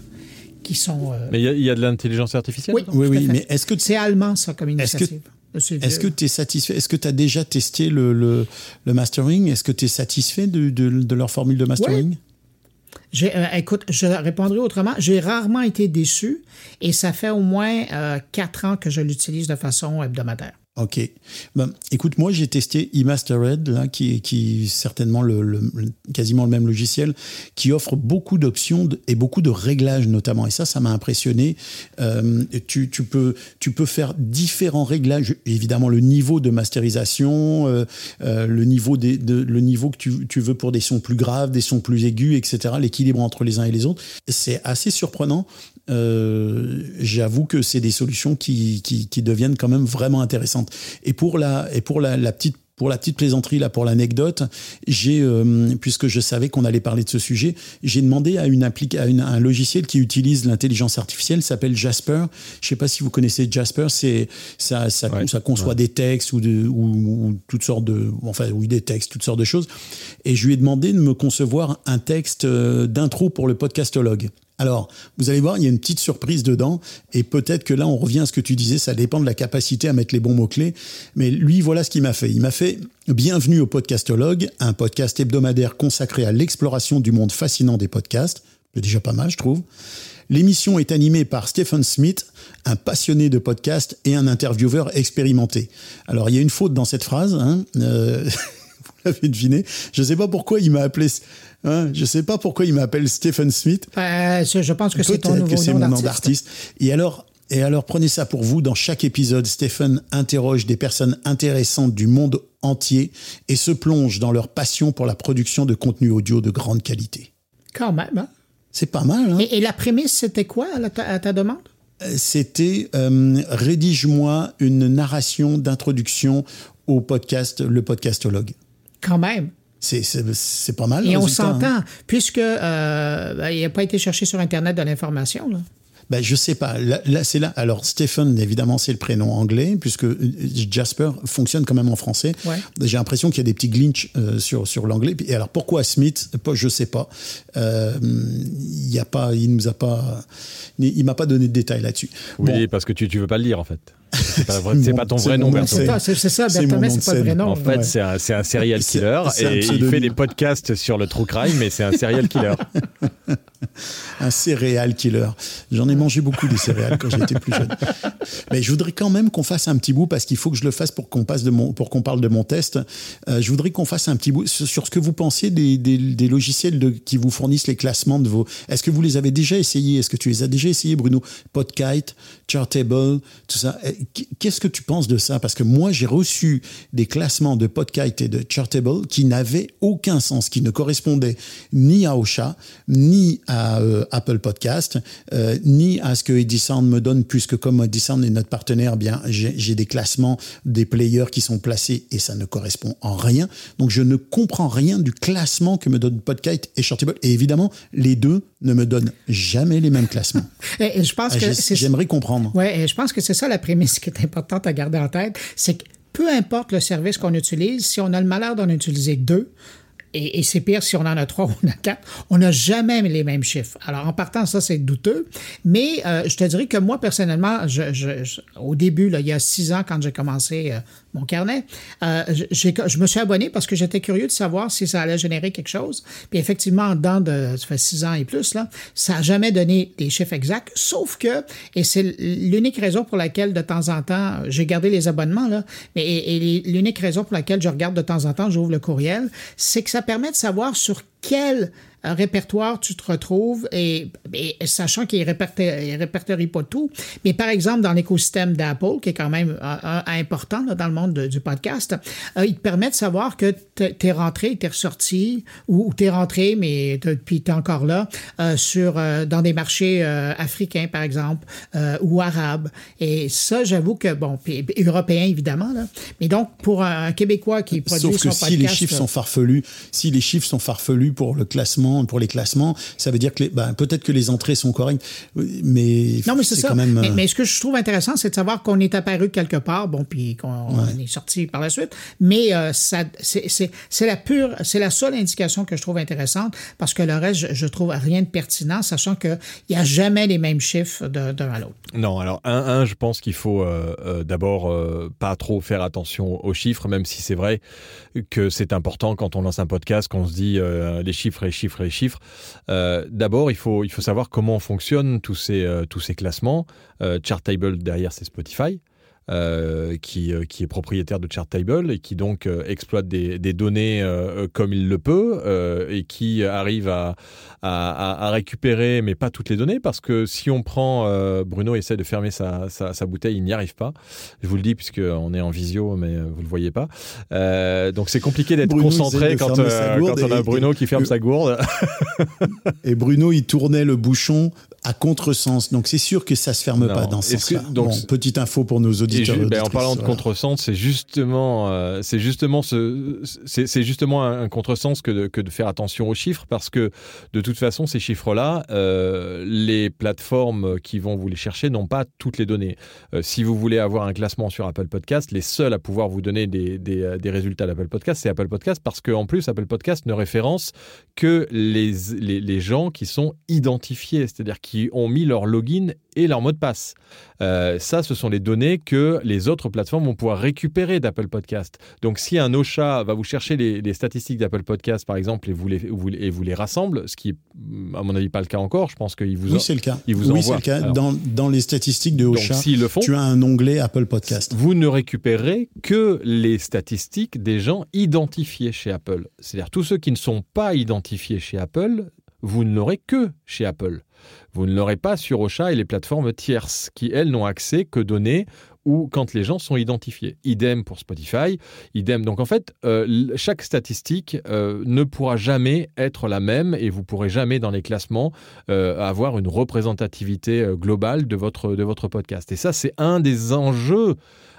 qui sont. euh, Mais il y a- il y, a de l'intelligence artificielle oui, Oui, oui, mais est-ce que c'est allemand ça comme initiative. Est-ce que tu es satisfait Est-ce que tu as déjà testé le, le, le mastering? Est-ce que tu es satisfait de, de, de leur formule de mastering? Euh, écoute, je répondrai autrement. J'ai rarement été déçu et ça fait au moins euh, quatre ans que je l'utilise de façon hebdomadaire. Ok. Ben, écoute, moi j'ai testé eMastered, là, qui est qui est certainement le, le- quasiment le même logiciel, qui offre beaucoup d'options et beaucoup de réglages notamment. Et ça, ça m'a impressionné. Euh, tu, tu peux tu peux faire différents réglages. Évidemment, le niveau de masterisation, euh, euh, le niveau des de, le niveau que tu, tu veux pour des sons plus graves, des sons plus aigus, etc. L'équilibre entre les uns et les autres, c'est assez surprenant. Euh, J'avoue que c'est des solutions qui, qui, qui deviennent quand même vraiment intéressantes. Et pour la, et pour la, la petite pour la petite plaisanterie, là, pour l'anecdote, j'ai, euh, puisque je savais qu'on allait parler de ce sujet, j'ai demandé à, une à une- un logiciel qui utilise l'intelligence artificielle, s'appelle Jasper. Je sais pas si vous connaissez Jasper, c'est ça, ça, Ouais. ça conçoit des textes ou, de, ou, ou toutes sortes de, enfin oui des textes, toutes sortes de choses. Et je lui ai demandé de me concevoir un texte euh, d'intro pour le podcastologue. Alors, vous allez voir, il y a une petite surprise dedans, et peut-être que là, on revient à ce que tu disais, ça dépend de la capacité à mettre les bons mots-clés. Mais lui, voilà ce qu'il m'a fait. Il m'a fait Bienvenue au Podcastologue, un podcast hebdomadaire consacré à l'exploration du monde fascinant des podcasts. C'est déjà pas mal, je trouve. L'émission est animée par Stephen Smith, un passionné de podcasts et un intervieweur expérimenté. Alors, il y a une faute dans cette phrase. Hein, euh, l'avez deviné. Je ne sais pas pourquoi il m'a appelé. Hein, je sais pas pourquoi il m'appelle Stephen Smith. Euh, je pense que c'est ton nouveau que nom mon nom d'artiste. Et alors, et alors, prenez ça pour vous. Dans chaque épisode, Stephen interroge des personnes intéressantes du monde entier et se plonge dans leur passion pour la production de contenu audio de grande qualité. Quand même. hein? C'est pas mal, hein Et, et la prémisse, c'était quoi à, ta demande? C'était euh, rédige-moi une narration d'introduction au podcast, le podcastologue. Quand même. C'est- pas mal. Et on hein. s'entend, puisque euh, ben, il n'a pas été cherché sur Internet de l'information. là. Ben, je sais pas. Là, là, c'est là. Alors, Stephen, évidemment, c'est le prénom anglais, puisque euh, Jasper fonctionne quand même en français. Ouais. J'ai l'impression qu'il y a des petits glitches euh, sur, sur l'anglais. Et alors, pourquoi Smith? Pas- Je sais pas. Euh, il y a pas. Il nous a pas. Il, m'a pas donné de détails là-dessus. Oui, Bon. parce que tu tu veux pas le lire en fait. C'est pas, vrai- C'est c'est mon- pas ton vrai nom, scène. C'est ça, c'est pas le vrai nom. En fait, Ouais. c'est un, un serial killer et il fait des podcasts sur le true crime, mais c'est un serial killer. un céréal killer. J'en ai mangé beaucoup des céréales quand j'étais plus jeune. Mais je voudrais quand même qu'on fasse un petit bout parce qu'il faut que je le fasse pour qu'on passe de mon, pour qu'on parle de mon test. Euh, je voudrais qu'on fasse un petit bout sur, sur ce que vous pensiez des, des, des logiciels de, qui vous fournissent les classements de vos. Est-ce que vous les avez déjà essayés? Est-ce que tu les as déjà essayés, Bruno? Podkite, Chartable, tout ça. Qu'est-ce que tu penses de ça? Parce que moi, j'ai reçu des classements de Podkite et de Chartable qui n'avaient aucun sens, qui ne correspondaient ni à Ocha, ni à euh, Apple Podcast, euh, ni à ce que Edisound me donne, puisque comme Edisound est notre partenaire, bien j'ai des classements des players qui sont placés et ça ne correspond en rien. Donc je ne comprends rien du classement que me donne Podkite et Chartable. Et évidemment, les deux ne me donnent jamais les mêmes classements. Et, et je pense Ah, que J'aimerais comprendre. Ouais, et je pense que c'est ça la prémisse qui est importante à garder en tête, c'est que peu importe le service qu'on utilise, si on a le malheur d'en utiliser deux, et, c'est pire si on en a trois ou on a quatre, on n'a jamais les mêmes chiffres. Alors en partant, ça c'est douteux, mais euh, je te dirais que moi personnellement, au début, il y a six ans quand j'ai commencé euh, mon carnet, euh, je me suis abonné parce que j'étais curieux de savoir si ça allait générer quelque chose. Puis effectivement, en dedans de, ça fait six ans et plus, là, ça n'a jamais donné des chiffres exacts, sauf que, et c'est l'unique raison pour laquelle de temps en temps, j'ai gardé les abonnements, là, mais et l'unique raison pour laquelle je regarde de temps en temps, j'ouvre le courriel, c'est que ça permet de savoir sur quel euh, répertoire tu te retrouves et, et sachant qu'il ne répertorie, répertorie pas tout, mais par exemple dans l'écosystème d'Apple, qui est quand même euh, important là, dans le monde de- du podcast, euh, il te permet de savoir que t'es es rentré, t'es ressorti, ou, ou t'es rentré, mais puis t'es encore là, euh, sur, dans des marchés africains, par exemple, ou arabes. Et ça, j'avoue que, bon, puis, européens, évidemment, là. Mais donc, pour un, Québécois qui produit Sauf que son si les chiffres sont farfelus, si les chiffres sont farfelus pour le classement, pour les classements. Ça veut dire que ben, peut-être que les entrées sont correctes, mais Non, mais c'est ça. quand même. mais, euh, mais ce que je trouve intéressant, c'est de savoir qu'on est apparu quelque part, bon, puis qu'on est sorti par la suite. Mais euh, ça, c'est, c'est, c'est la pure, c'est la seule indication que je trouve intéressante, parce que le reste, je, je trouve rien de pertinent, sachant qu'il n'y a jamais les mêmes chiffres de- d'un à l'autre. Non, alors un, un, je pense qu'il faut euh, euh, d'abord euh, pas trop faire attention aux chiffres, même si c'est vrai que c'est important quand on lance un podcast, qu'on se dit les chiffres, les chiffres, les chiffres. Euh, d'abord, il faut, il faut savoir comment fonctionnent tous ces, euh, tous ces classements. Euh, Chartable, derrière, c'est Spotify. Euh, qui, euh, qui est propriétaire de Chartable et qui donc euh, exploite des, des données comme il le peut et qui arrive à, à, à- à récupérer, mais pas toutes les données, parce que si on prend, Bruno essaie de fermer sa, sa, sa bouteille, il n'y arrive pas. Je vous le dis puisqu'on est en visio, mais vous le voyez pas. Donc c'est compliqué d'être concentré quand, on a et- Bruno qui ferme et- sa gourde. Et Bruno, il tournait le bouchon à contresens. Donc c'est sûr que ça se ferme Non. pas dans ce sens-là. Bon, petite info pour nos auditeurs. ben, en parlant de voilà. contresens, c'est justement, euh, c'est justement ce, c'est, justement un, un contresens que de, que de faire attention aux chiffres, parce que de toute façon, ces chiffres-là, euh, les plateformes qui vont vous les chercher n'ont pas toutes les données. Euh, si vous voulez avoir un classement sur Apple Podcast, les seuls à pouvoir vous donner des, des, des résultats d'Apple Podcast, c'est Apple Podcast, parce qu'en plus, Apple Podcast ne référence que les, les, les gens qui sont identifiés, c'est-à-dire qui ont mis leur login et leur mot de passe. Euh, ça, ce sont les données que les autres plateformes vont pouvoir récupérer d'Apple Podcast. Donc, si un OSHA va vous chercher les, les statistiques d'Apple Podcast, par exemple, et vous, les, vous les- et vous les rassemble, ce qui est, à mon avis, pas le cas encore, je pense qu'il vous, Oui, c'est le cas. il vous oui, c'est le cas. Alors- Dans, dans les statistiques de donc, Ocha, s'ils le font, tu as un onglet Apple Podcast. vous ne récupérez que les statistiques des gens identifiés chez Apple. C'est-à-dire tous ceux qui ne sont pas identifiés chez Apple, vous ne l'aurez que chez Apple. Vous ne l'aurez pas sur Ocha et les plateformes tierces qui, elles, n'ont accès que données ou quand les gens sont identifiés. Idem pour Spotify, idem. Donc en fait, euh, chaque statistique euh, ne pourra jamais être la même et vous pourrez jamais dans les classements euh, avoir une représentativité globale de votre, de votre podcast. Et ça, c'est un des enjeux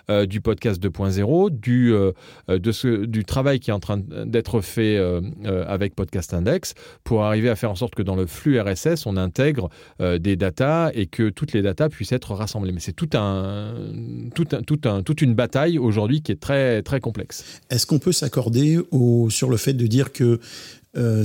euh, du podcast 2.0, du, euh, euh, du travail qui est en train d'être fait avec Podcast Index pour arriver à faire en sorte que dans le flux RSS, on intègre des datas et que toutes les datas puissent être rassemblées. Mais c'est tout un, tout un, tout un, toute une bataille aujourd'hui qui est très, très complexe. Est-ce qu'on peut s'accorder sur le fait de dire que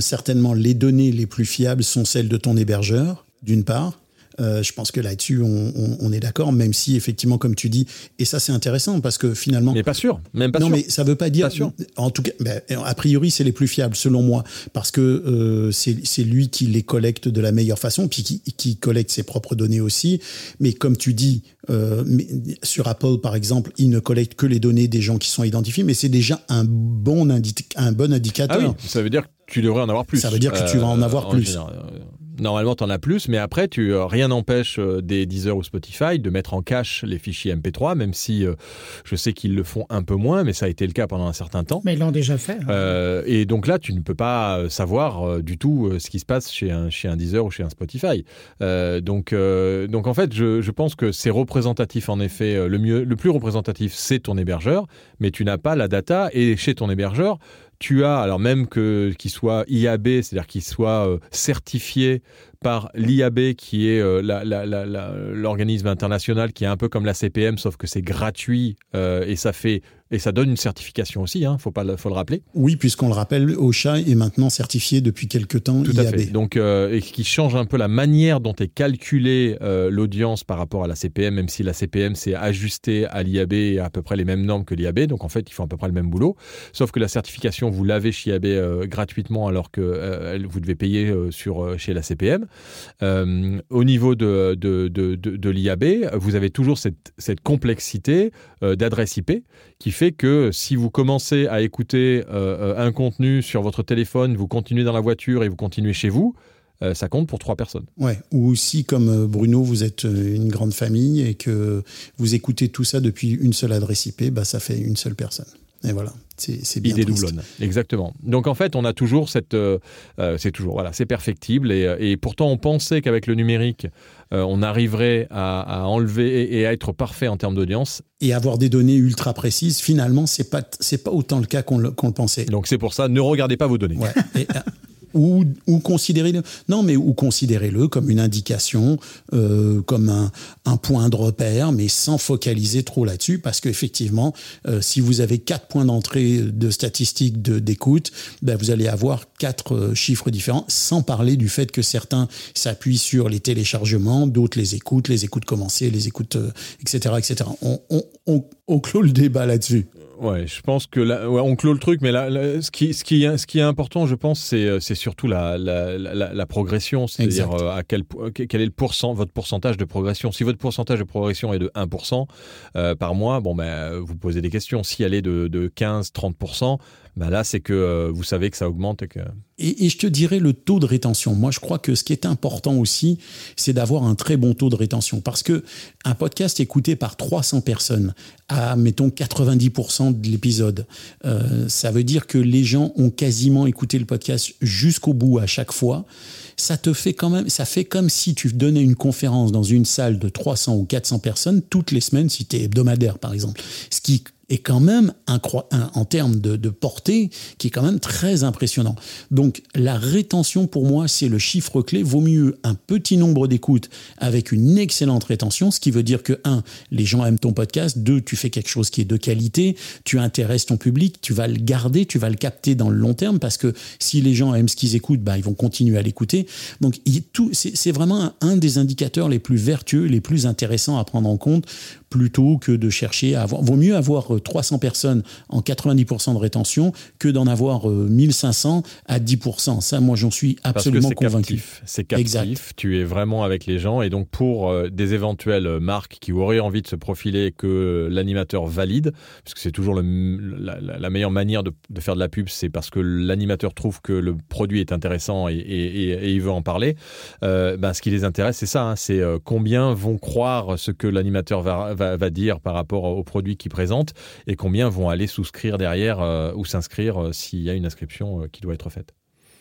certainement les données les plus fiables sont celles de ton hébergeur, d'une part Euh, je pense que là-dessus, on, on- on est d'accord, même si effectivement, comme tu dis, et ça c'est intéressant parce que finalement, Mais pas sûr, même pas non, sûr. mais ça veut pas dire. Pas sûr. En tout cas, ben, a priori, c'est les plus fiables, selon moi, parce que euh, c'est lui qui les collecte de la meilleure façon, puis qui, qui collecte ses propres données aussi. Mais comme tu dis, euh, mais sur Apple, par exemple, il ne collecte que les données des gens qui sont identifiés, mais c'est déjà un bon, indi- un bon Ah indicateur. oui, ça veut dire que tu devrais en avoir plus. Ça veut dire que tu vas en avoir plus. général, Normalement, tu en as plus, mais après, tu, euh, rien n'empêche euh, des Deezer ou Spotify de mettre en cache les fichiers MP3, même si euh, je sais qu'ils le font un peu moins, mais ça a été le cas pendant un certain temps. Mais ils l'ont déjà fait. hein. Euh, et donc là, tu ne peux pas savoir du tout ce qui se passe chez un, chez un Deezer ou chez un Spotify. Donc, donc en fait, je, je pense que c'est représentatif en effet. Le, mieux, le plus représentatif, c'est ton hébergeur, mais tu n'as pas la data. Et chez ton hébergeur, tu as, alors même que qu'il soit IAB, c'est-à-dire qu'il soit euh, certifié par l'IAB, qui est euh, l'organisme international, qui est un peu comme la CPM, sauf que c'est gratuit euh, et ça fait et ça donne une certification aussi. Hein, faut pas, le- faut le rappeler. Oui, puisqu'on le rappelle, OSHA est maintenant certifié depuis quelque temps Tout à IAB. fait. Donc, euh, et qui change un peu la manière dont est calculée euh, l'audience par rapport à la CPM, même si la CPM c'est ajusté à l'IAB et à peu près les mêmes normes que l'IAB. Donc en fait, ils font à peu près le même boulot. Sauf que la certification, vous l'avez chez IAB euh, gratuitement, alors que vous devez payer sur chez la CPM. Au niveau de, de, de, de- de l'IAB, vous avez toujours cette, cette complexité d'adresse IP qui fait que si vous commencez à écouter euh, euh, un contenu sur votre téléphone, vous continuez dans la voiture et vous continuez chez vous, euh, ça compte pour trois personnes. Ou si, comme Bruno, vous êtes une grande famille et que vous écoutez tout ça depuis une seule adresse IP, bah, ça fait une seule personne. Et voilà, c'est bien doublonne, exactement. Donc en fait, on a toujours cette, euh, euh, c'est toujours voilà, c'est perfectible et, euh, et pourtant on pensait qu'avec le numérique, euh, on arriverait à, à enlever et, et à être parfait en termes d'audience. Et avoir des données ultra précises, finalement, c'est pas pas autant le cas qu'on le, le pensait. Donc c'est pour ça, ne regardez pas vos données. Ouais. Et, ou, ou considérez-le non mais ou considérez-le comme une indication euh, comme un, point de repère mais sans focaliser trop là-dessus parce qu'effectivement euh, si vous avez quatre points d'entrée de statistiques d'écoute ben vous allez avoir quatre euh, chiffres différents sans parler du fait que certains s'appuient sur les téléchargements d'autres les écoutes les écoutes commencées les écoutes etc etc on, clôt le débat là-dessus. Ouais, je pense que là, on clôt le truc, mais là, ce, qui, ce, qui, ce qui est important, je pense, euh, c'est surtout la, la, la, la progression, c'est-à-dire euh, à quel, quel est le pourcent, votre pourcentage de progression? Si votre pourcentage de progression est de 1% euh, par mois, bon, ben, vous posez des questions. Si elle est de, de 15-30%, ben là, c'est que euh, vous savez que ça augmente. Et, que... et, je te dirais le taux de rétention. Moi, je crois que ce qui est important aussi, c'est d'avoir un très bon taux de rétention. Parce que un podcast écouté par 300 personnes à, mettons, 90% de l'épisode, euh, ça veut dire que les gens ont quasiment écouté le podcast jusqu'au bout à chaque fois ça te fait quand même, ça fait comme si tu donnais une conférence dans une salle de 300 ou 400 personnes toutes les semaines, si tu es hebdomadaire par exemple. Ce qui est quand même en termes de, portée qui est quand même très impressionnant. Donc la rétention pour moi c'est le chiffre clé. Vaut mieux un petit nombre d'écoutes avec une excellente rétention, ce qui veut dire que un, les gens aiment ton podcast, deux, tu fais quelque chose qui est de qualité, tu intéresses ton public, tu vas le garder, tu vas le capter dans le long terme parce que si les gens aiment ce qu'ils écoutent, bah, ils vont continuer à l'écouter. Donc c'est vraiment un des indicateurs les plus vertueux, les plus intéressants à prendre en compte plutôt que de chercher à avoir. Vaut mieux avoir 300 personnes en 90% de rétention que d'en avoir 1500 à 10%. Ça, moi, j'en suis absolument Parce que convaincu. C'est captif. Exact. Tu es vraiment avec les gens. Et donc, pour euh, des éventuelles marques qui auraient envie de se profiler que l'animateur valide, parce que c'est toujours le, la, la, meilleure manière de, de, faire de la pub, c'est parce que l'animateur trouve que le produit est intéressant et, et, et, et il veut en parler. Euh, ben, ce qui les intéresse, c'est ça. Hein, c'est euh, combien vont croire ce que l'animateur va, va, va, dire par rapport au produit qu'il présente et combien vont aller souscrire derrière euh, ou s'inscrire euh, s'il y a une inscription euh, qui doit être faite.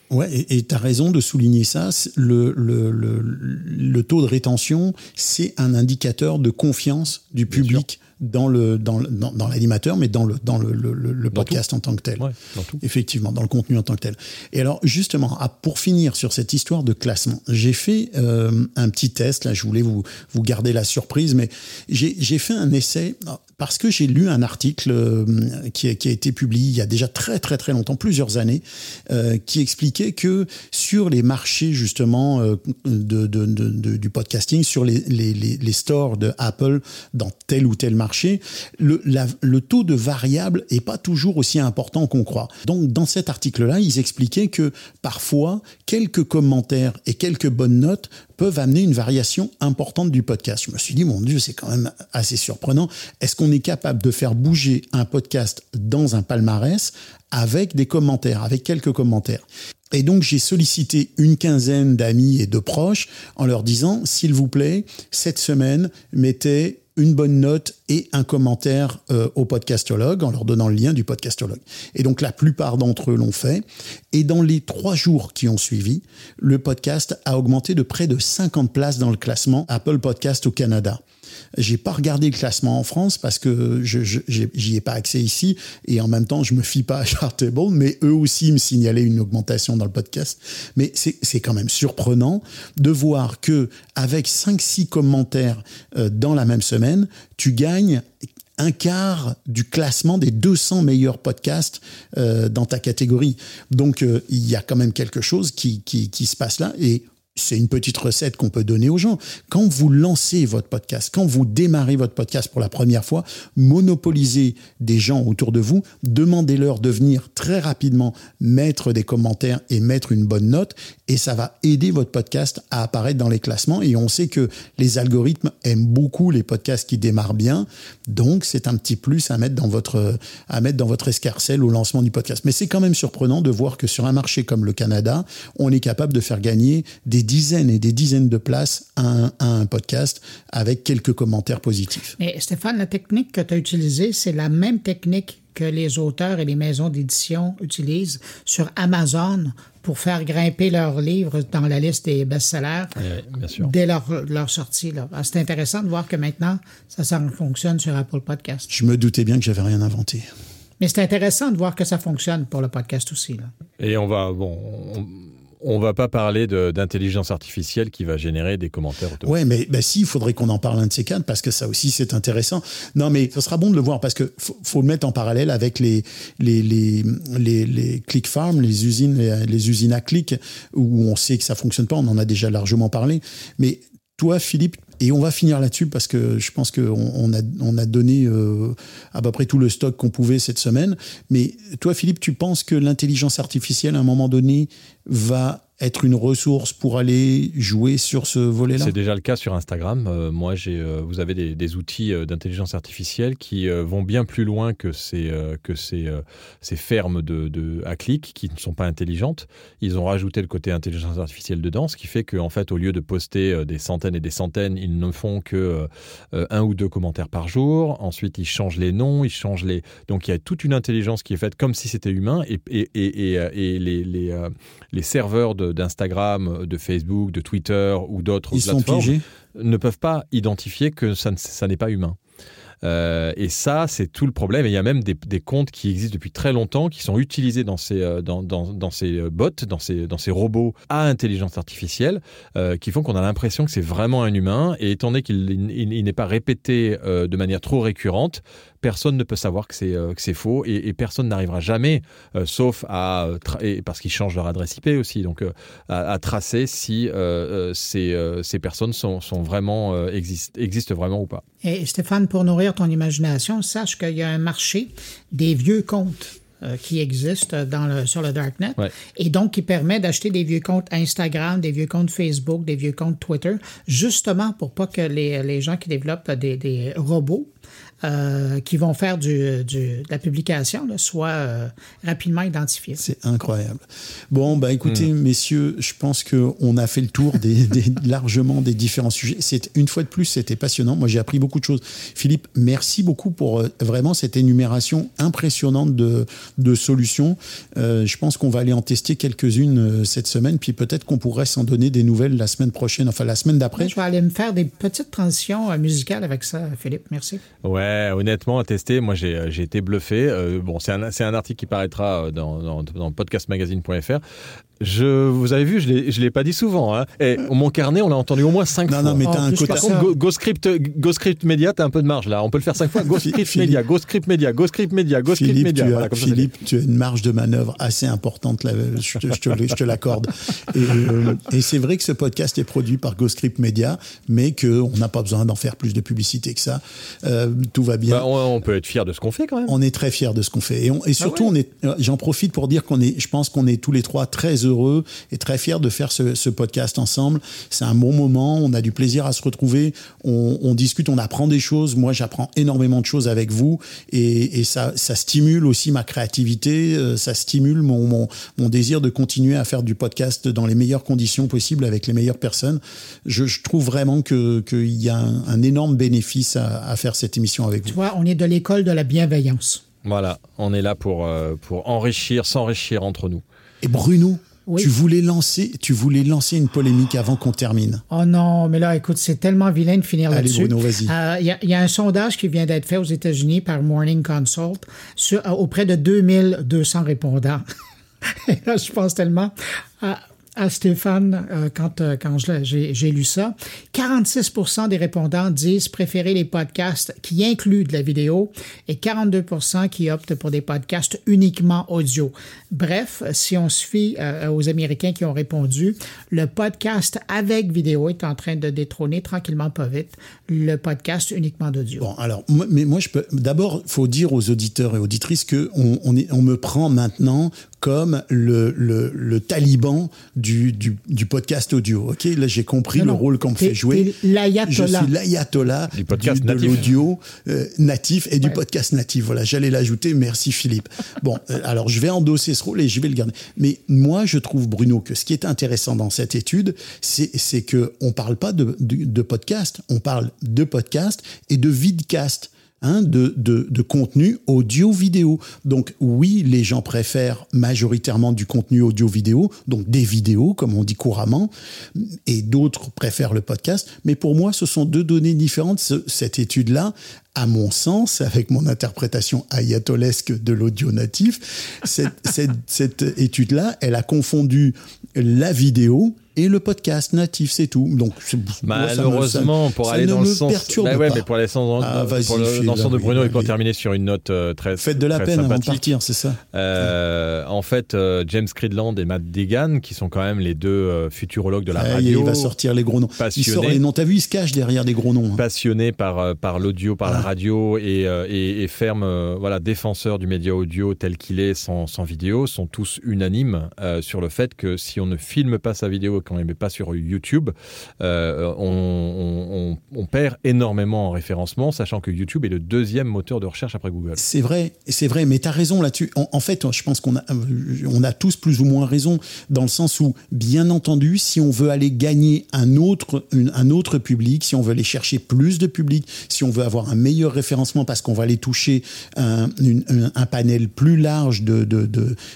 Ouais, et tu as raison de souligner ça. Le, le, le, le, taux de rétention, c'est un indicateur de confiance du public dans le dans, dans, dans l'animateur, mais dans le dans le, le, le podcast tout. en tant que tel. Ouais, dans tout. Effectivement, dans le contenu en tant que tel. Et alors justement, à, pour finir sur cette histoire de classement, j'ai fait euh, un petit test. Là, je voulais vous vous garder la surprise, mais j'ai fait un essai parce que j'ai lu un article euh, qui, a, été publié il y a déjà très très très longtemps, plusieurs années, euh, qui expliquait que sur les marchés justement euh, du podcasting, sur les, stores de Apple dans tel ou tel marché, le taux de variable est pas toujours aussi important qu'on croit. Donc dans cet article-là, ils expliquaient que parfois quelques commentaires et quelques bonnes notes peuvent amener une variation importante du podcast. Je me suis dit, mon Dieu, c'est quand même assez surprenant. Est-ce qu'on est capable de faire bouger un podcast dans un palmarès avec des commentaires, avec quelques commentaires? Et donc j'ai sollicité une quinzaine d'amis et de proches en leur disant, s'il vous plaît, cette semaine, mettez une bonne note et un commentaire euh, au podcastologue en leur donnant le lien du podcastologue. Et donc la plupart d'entre eux l'ont fait. Et dans les trois jours qui ont suivi, le podcast a augmenté de près de 50 places dans le classement Apple Podcast au Canada. J'ai pas regardé le classement en France parce que je j'y ai pas accès ici et en même temps je me fie pas à Chartable, mais eux aussi me signalaient une augmentation dans le podcast. Mais c'est quand même surprenant de voir que avec 5-6 commentaires euh, dans la même semaine, tu gagnes un quart du classement des 200 meilleurs podcasts euh, dans ta catégorie. Donc euh, il y a quand même quelque chose qui, qui, qui se passe là et c'est une petite recette qu'on peut donner aux gens. Quand vous lancez votre podcast, quand vous démarrez votre podcast pour la première fois, monopolisez des gens autour de vous, demandez-leur de venir très rapidement mettre des commentaires et mettre une bonne note, et ça va aider votre podcast à apparaître dans les classements. Et on sait que les algorithmes aiment beaucoup les podcasts qui démarrent bien, donc c'est un petit plus à mettre dans votre à mettre dans votre escarcelle au lancement du podcast. Mais c'est quand même surprenant de voir que sur un marché comme le Canada, on est capable de faire gagner des dizaines et des dizaines de places à un, à un, podcast avec quelques commentaires positifs. Mais Stéphane, la technique que tu as utilisée, c'est la même technique que les auteurs et les maisons d'édition utilisent sur Amazon pour faire grimper leurs livres dans la liste des best-sellers oui, dès leur, leur sortie. Ah, c'est intéressant de voir que maintenant, ça, ça fonctionne sur Apple Podcast. Je me doutais bien que j'avais rien inventé. Mais c'est intéressant de voir que ça fonctionne pour le podcast aussi. Là. Et on va, bon, on On va pas parler d'intelligence artificielle qui va générer des commentaires automatiques. Ouais, mais si, il faudrait qu'on en parle un de ces quatre parce que ça aussi c'est intéressant. Non, mais ce sera bon de le voir parce que faut, le mettre en parallèle avec les les les les, click farms, les usines les, usines à clic où on sait que ça fonctionne pas. On en a déjà largement parlé. Mais toi, Philippe, et on va finir là-dessus parce que je pense qu'on on a, on a donné euh, à peu près tout le stock qu'on pouvait cette semaine. Mais toi, Philippe, tu penses que l'intelligence artificielle, à un moment donné, va être une ressource pour aller jouer sur ce volet-là C'est déjà le cas sur Instagram. Euh, moi, j'ai, euh, vous avez des, outils euh, d'intelligence artificielle qui vont bien plus loin que ces, que ces, ces fermes de, de, à clic qui ne sont pas intelligentes. Ils ont rajouté le côté intelligence artificielle dedans, ce qui fait qu'en fait, au lieu de poster des centaines et des centaines, ils ne font que un ou deux commentaires par jour. Ensuite, ils changent les noms, ils changent les. Donc, il y a toute une intelligence qui est faite comme si c'était humain et, et, et, et, les, les, les serveurs de- d'Instagram, de Facebook, de Twitter ou d'autres sont plateformes ne peuvent pas identifier que ça, ne- ça n'est pas humain. Euh, et ça, c'est tout le problème. Et il y a même des, des comptes qui existent depuis très longtemps, qui sont utilisés dans ces, euh, dans, dans, dans ces euh, bots, dans ces, dans ces robots à intelligence artificielle, euh, qui font qu'on a l'impression que c'est vraiment un humain. Et étant donné qu'il il- il n'est pas répété de manière trop récurrente, personne ne peut savoir que c'est euh, que c'est faux et, et personne n'arrivera jamais, euh, sauf à euh, et parce qu'ils changent leur adresse IP aussi, donc euh, à, à tracer si ces, ces personnes sont, sont vraiment existent, existent vraiment ou pas. Et Stéphane, pour nourrir ton imagination, sache qu'il y a un marché des vieux comptes qui existent dans le, sur le Darknet Ouais. et donc qui permet d'acheter des vieux comptes Instagram, des vieux comptes Facebook, des vieux comptes Twitter, justement pour pas que les, les gens qui développent des, des robots euh, qui vont faire du, du- de la publication là, soient euh, rapidement identifiés. C'est incroyable. Bon, bah écoutez, Hmm. messieurs, je pense qu'on a fait le tour des, des- largement des différents sujets. C'est une fois de plus, c'était passionnant. Moi, j'ai appris beaucoup de choses. Philippe, merci beaucoup pour euh, vraiment cette énumération impressionnante de, de solutions. Euh, je pense qu'on va aller en tester quelques-unes euh, cette semaine, puis peut-être qu'on pourrait s'en donner des nouvelles la semaine prochaine, enfin la semaine d'après. Je vais aller me faire des petites transitions euh, musicales avec ça, Philippe. Merci. Ouais, honnêtement, à tester, moi j'ai j'ai été bluffé. Euh, bon, c'est un, c'est un article qui paraîtra euh, dans, dans, dans podcastmagazine.fr. Je, vous avez vu, je l'ai- je l'ai pas dit souvent. Hein. Et mon carnet, on l'a entendu au moins cinq Non, fois. non, mais Oh, t'as un plus quota. Par contre, Go- GoScript, GoScript Media, t'as un peu de marge là. On peut le faire cinq fois. GoScript. Media, GoScript Media, GoScript Media, GoScript Philippe, Media. tu as, Voilà, ça, Philippe, tu as une marge de manœuvre assez importante, là, je te, je te- je te l'accorde. Et, euh, et c'est vrai que ce podcast est produit par GoScript Media, mais qu'on n'a pas besoin d'en faire plus de publicité que ça. Euh, tout va bien. Bah, on, on peut être fier de ce qu'on fait quand même. On est très fiers de ce qu'on fait. Et, on- et surtout, ouais. on est, j'en profite pour dire qu'on est, je pense qu'on est tous les trois très heureux et très fiers de faire ce, ce podcast ensemble. C'est un bon moment. On a du plaisir à se retrouver. On, on discute, on apprend des choses. Moi, j'apprends énormément de choses avec vous et, et ça, ça stimule aussi ma créativité. euh, Ça stimule mon, mon, mon désir de continuer à faire du podcast dans les meilleures conditions possibles avec les meilleures personnes. Je, je trouve vraiment que, qu'il y a un, un énorme bénéfice à, à faire cette émission avec Tu vois, on est de l'école de la bienveillance. Voilà, on est là pour, euh, pour enrichir, s'enrichir entre nous. Et Bruno, Oui. tu voulais lancer, tu voulais lancer une polémique avant qu'on termine. Oh non, mais là, écoute, c'est tellement vilain de finir Allez, là-dessus. Bruno, vas-y. Euh, Il y, a- il y a un sondage qui vient d'être fait aux États-Unis par Morning Consult sur, euh, auprès de 2200 répondants. Et là, je pense tellement à, à Stéphane euh, quand, euh, quand j'ai lu ça. 46% des répondants disent préférer les podcasts qui incluent de la vidéo et 42% qui optent pour des podcasts uniquement audio. Bref, si on se fie euh, aux Américains qui ont répondu, le podcast avec vidéo est en train de détrôner tranquillement pas vite le podcast uniquement d'audio. Bon, alors, mais moi, je peux. D'abord, faut dire aux auditeurs et auditrices que on, on, est, on me prend maintenant comme le, le, le taliban du, du, du podcast audio. Ok, là, j'ai compris Non, le non, rôle qu'on me fait jouer. Je suis l'ayatollah Du podcast du- de natif. l'audio euh, natif et du podcast natif. Voilà, j'allais l'ajouter. Merci Philippe. Bon, euh, alors je vais endosser ce rôle et je vais le garder. Mais moi, je trouve Bruno que ce qui est intéressant dans cette étude, c'est c'est que on parle pas de, de, de podcast, on parle de podcast et de vidcast. Hein, de, de, contenu audio-vidéo. Donc oui, les gens préfèrent majoritairement du contenu audio-vidéo, donc des vidéos, comme on dit couramment, et d'autres préfèrent le podcast. Mais pour moi, ce sont deux données différentes. Ce- cette étude-là, à mon sens, avec mon interprétation ayatolesque de l'audio natif, cette, cette, cette étude-là, elle a confondu la vidéo et le podcast natif, c'est tout. Donc, moi, me- Malheureusement, ça- pour aller dans le sens, perturbe Bah ouais, pas. mais pour aller dans, Ah, pour le- dans le sens de oui, Bruno et pour allez. terminer sur une note euh, très Faites de la peine avant de partir, c'est ça. Euh, en fait, euh, James Cridland et Matt Degan, qui sont quand même les deux futurologues de la radio, il va sortir les gros noms. Il passionné. sort les noms. T'as vu, il se cache derrière des gros noms. hein. passionnés par, par l'audio, par la Ah. radio et, et, et fermes euh, voilà, défenseurs du média audio tel qu'il est sans, sans vidéo, sont tous unanimes sur le fait que si on ne filme pas sa vidéo qu'on la met pas sur YouTube, euh, on, perd énormément en référencement, sachant que YouTube est le deuxième moteur de recherche après Google. C'est vrai, c'est vrai, mais tu as raison là-dessus. En, fait, je pense qu'on a, euh, a tous plus ou moins raison dans le sens où, bien entendu, si on veut aller gagner un autre, public, si on veut aller chercher plus de public, si on veut avoir un meilleur référencement parce qu'on va aller toucher un, panel plus large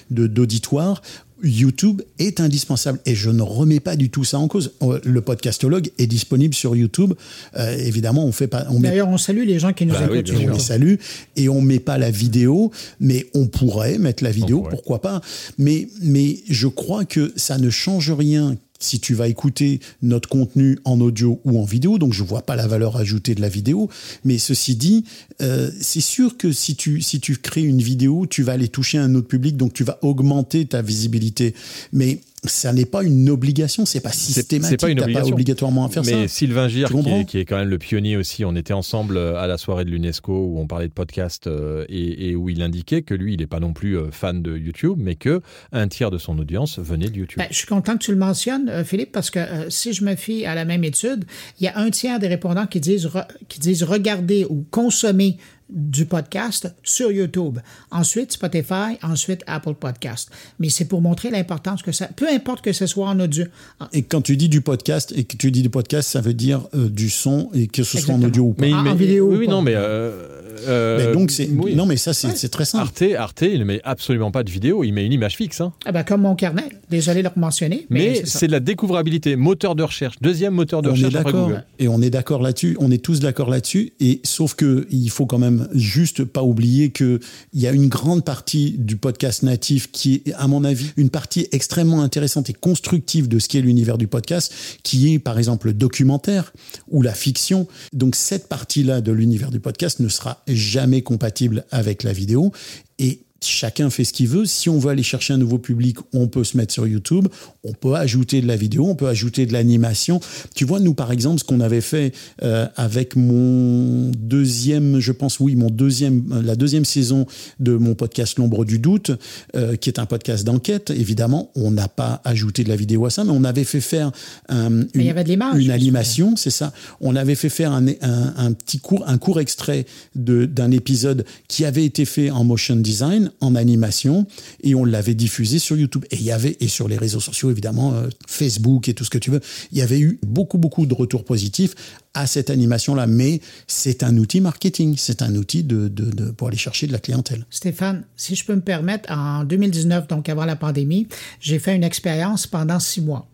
d'auditoires, YouTube est indispensable et je ne remets pas du tout ça en cause. Euh, Le podcastologue est disponible sur YouTube. Euh, évidemment, on fait pas, on met D'ailleurs, on salue les gens qui nous Bah écoutent. on les salue et on met pas la vidéo, mais on pourrait mettre la vidéo, pourquoi pas. Mais, mais je crois que ça ne change rien si tu vas écouter notre contenu en audio ou en vidéo, donc je vois pas la valeur ajoutée de la vidéo. Mais ceci dit, euh, c'est sûr que si tu, si tu crées une vidéo, tu vas aller toucher un autre public, donc tu vas augmenter ta visibilité. Mais ça n'est pas une obligation, c'est pas systématique. c'est pas une obligatoirement à faire Mais ça. Sylvain Gir, Tu qui est, qui est quand même le pionnier aussi, on était ensemble euh, à la soirée de l'UNESCO où on parlait de podcast euh, et, et où il indiquait que lui, il n'est pas non plus euh, fan de YouTube, mais que un tiers de son audience venait de YouTube. Ben, je suis content que tu le mentionnes, euh, Philippe, parce que euh, si je me fie à la même étude, il y a un tiers des répondants qui disent, re- qui disent regarder ou consommer du podcast sur YouTube. Ensuite, Spotify, ensuite Apple Podcast. Mais c'est pour montrer l'importance que ça, peu importe que ce soit en audio. Ah, Et quand tu dis du podcast, et que tu dis du podcast, ça veut dire euh, du son, et que ce soit en audio ou pas. mais, en- mais- en vidéo Oui, ou oui, pas. non, mais. euh, euh, Mais donc c'est oui. non mais ça c'est très simple. Arte, Arte, il ne met absolument pas de vidéo, il met une image fixe. hein. Ah ben, comme mon carnet, désolé de le mentionner, mais, Mais c'est de la découvrabilité, moteur de recherche, deuxième moteur de On est recherche après d'accord Google. et on est d'accord là-dessus. On est tous d'accord là-dessus. Et sauf que il faut quand même juste pas oublier que il y a une grande partie du podcast natif qui est, à mon avis, une partie extrêmement intéressante et constructive de ce qui est l'univers du podcast, qui est par exemple le documentaire ou la fiction. Donc cette partie-là de l'univers du podcast ne sera jamais compatible avec la vidéo. Et chacun fait ce qu'il veut. Si on veut aller chercher un nouveau public, on peut se mettre sur YouTube, on peut ajouter de la vidéo, on peut ajouter de l'animation. Tu vois, nous, par exemple, ce qu'on avait fait euh, avec mon deuxième, je pense, oui, mon deuxième, euh, la deuxième saison de mon podcast L'ombre du doute, euh, qui est un podcast d'enquête, évidemment, on n'a pas ajouté de la vidéo à ça, mais on avait fait faire un- Mais il y une, avait de l'image. une animation, c'est ça. On avait fait faire un, un- un petit court, un court extrait d'un épisode qui avait été fait en motion design, en animation, et on l'avait diffusé sur YouTube. Et il y avait, et sur les réseaux sociaux, évidemment, euh, Facebook et tout ce que tu veux, il y avait eu beaucoup, beaucoup de retours positifs à cette animation-là. Mais c'est un outil marketing, c'est un outil de, de- pour aller chercher de la clientèle. Stéphane, si je peux me permettre, en 2019, donc avant la pandémie, j'ai fait une expérience pendant six mois.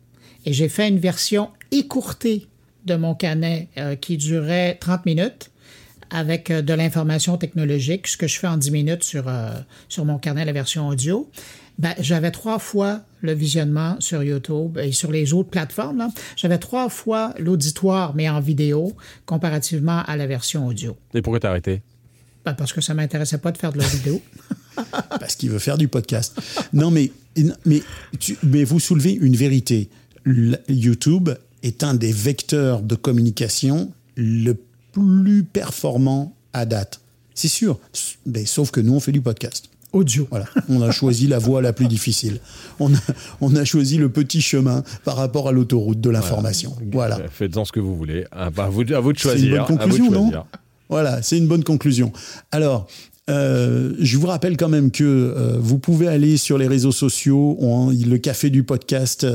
Et j'ai fait une version écourtée de mon canet euh, qui durait 30 minutes avec euh, de l'information technologique, ce que je fais en 10 minutes sur, euh, sur mon carnet, la version audio. Ben, j'avais trois fois le visionnement sur YouTube et sur les autres plateformes. J'avais trois fois l'auditoire, mais en vidéo, comparativement à la version audio. Et pourquoi t'as arrêté? Ben, parce que ça m'intéressait pas de faire de la vidéo. parce qu'il veut faire du podcast. Non, mais, mais, tu- mais vous soulevez une vérité. Le- YouTube est un des vecteurs de communication le plus performant à date. C'est sûr, mais sauf que nous, on fait du podcast. audio. Voilà, on a choisi la voie la plus difficile. On a, on a choisi le petit chemin par rapport à l'autoroute de l'information. Voilà. Faites-en ce que vous voulez. Ah, bah, à, vous, à vous de C'est une choisir. bonne conclusion, non choisir. Voilà, c'est une bonne conclusion. Alors, Euh, je vous rappelle quand même que euh, vous pouvez aller sur les réseaux sociaux. On- le café du podcast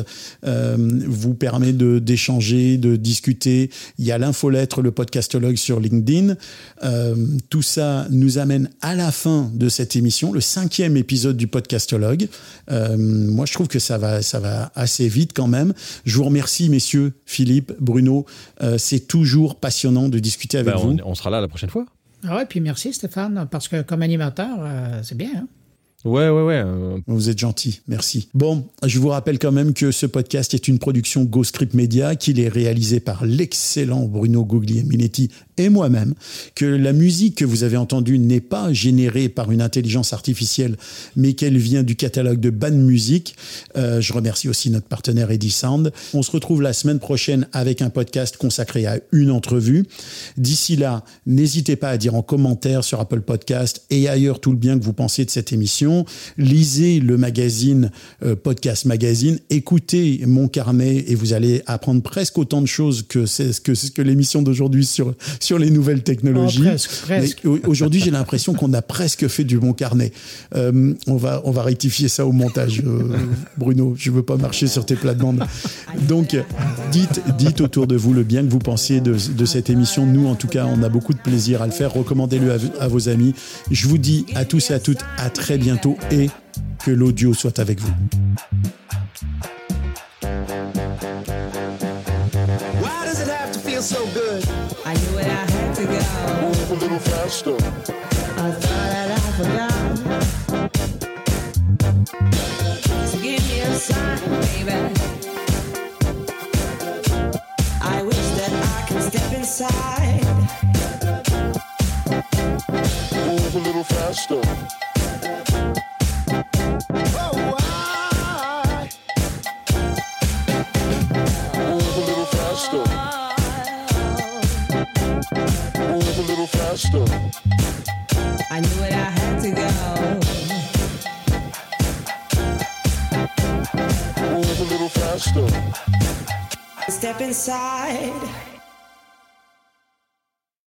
euh, vous permet de d'échanger, de discuter. Il y a l'infolettre, le podcastologue sur LinkedIn. Tout ça nous amène à la fin de cette émission, le cinquième épisode du podcastologue. Moi, je trouve que ça va, ça va assez vite quand même. Je vous remercie, messieurs, Philippe, Bruno. C'est toujours passionnant de discuter avec Ben, vous. on, on sera là la prochaine fois. Ah ouais, puis merci Stéphane, parce que comme animateur, euh, c'est bien. Hein? Ouais, ouais, ouais. euh, Vous êtes gentil, merci. Bon, je vous rappelle quand même que ce podcast est une production GoScript Media, qu'il est réalisé par l'excellent Bruno Guglielminetti et moi-même, que la musique que vous avez entendue n'est pas générée par une intelligence artificielle, mais qu'elle vient du catalogue de Ban Music. Euh, je remercie aussi notre partenaire Eddie Sound. On se retrouve la semaine prochaine avec un podcast consacré à une entrevue. D'ici là, n'hésitez pas à dire en commentaire sur Apple Podcast et ailleurs tout le bien que vous pensez de cette émission. Lisez le magazine euh, Podcast Magazine, écoutez mon carnet et vous allez apprendre presque autant de choses que c'est ce que, que l'émission d'aujourd'hui sur les nouvelles technologies. Oh, presque, presque. Aujourd'hui, j'ai l'impression qu'on a presque fait du bon carnet. Euh, on, va, on va rectifier ça au montage, euh, Bruno. Je veux pas marcher sur tes plates-bandes. Donc, dites, dites autour de vous le bien que vous pensiez de, de cette émission. Nous, en tout cas, on a beaucoup de plaisir à le faire. Recommandez-le à, à vos amis. Je vous dis à tous et à toutes à très bientôt et que l'audio soit avec vous. I thought that I forgot. So give me a sign, baby. I wish that I could step inside. Move a little faster. Oh, why? Move a little faster. Faster. I knew it, I had to go. Move a little faster. Step inside.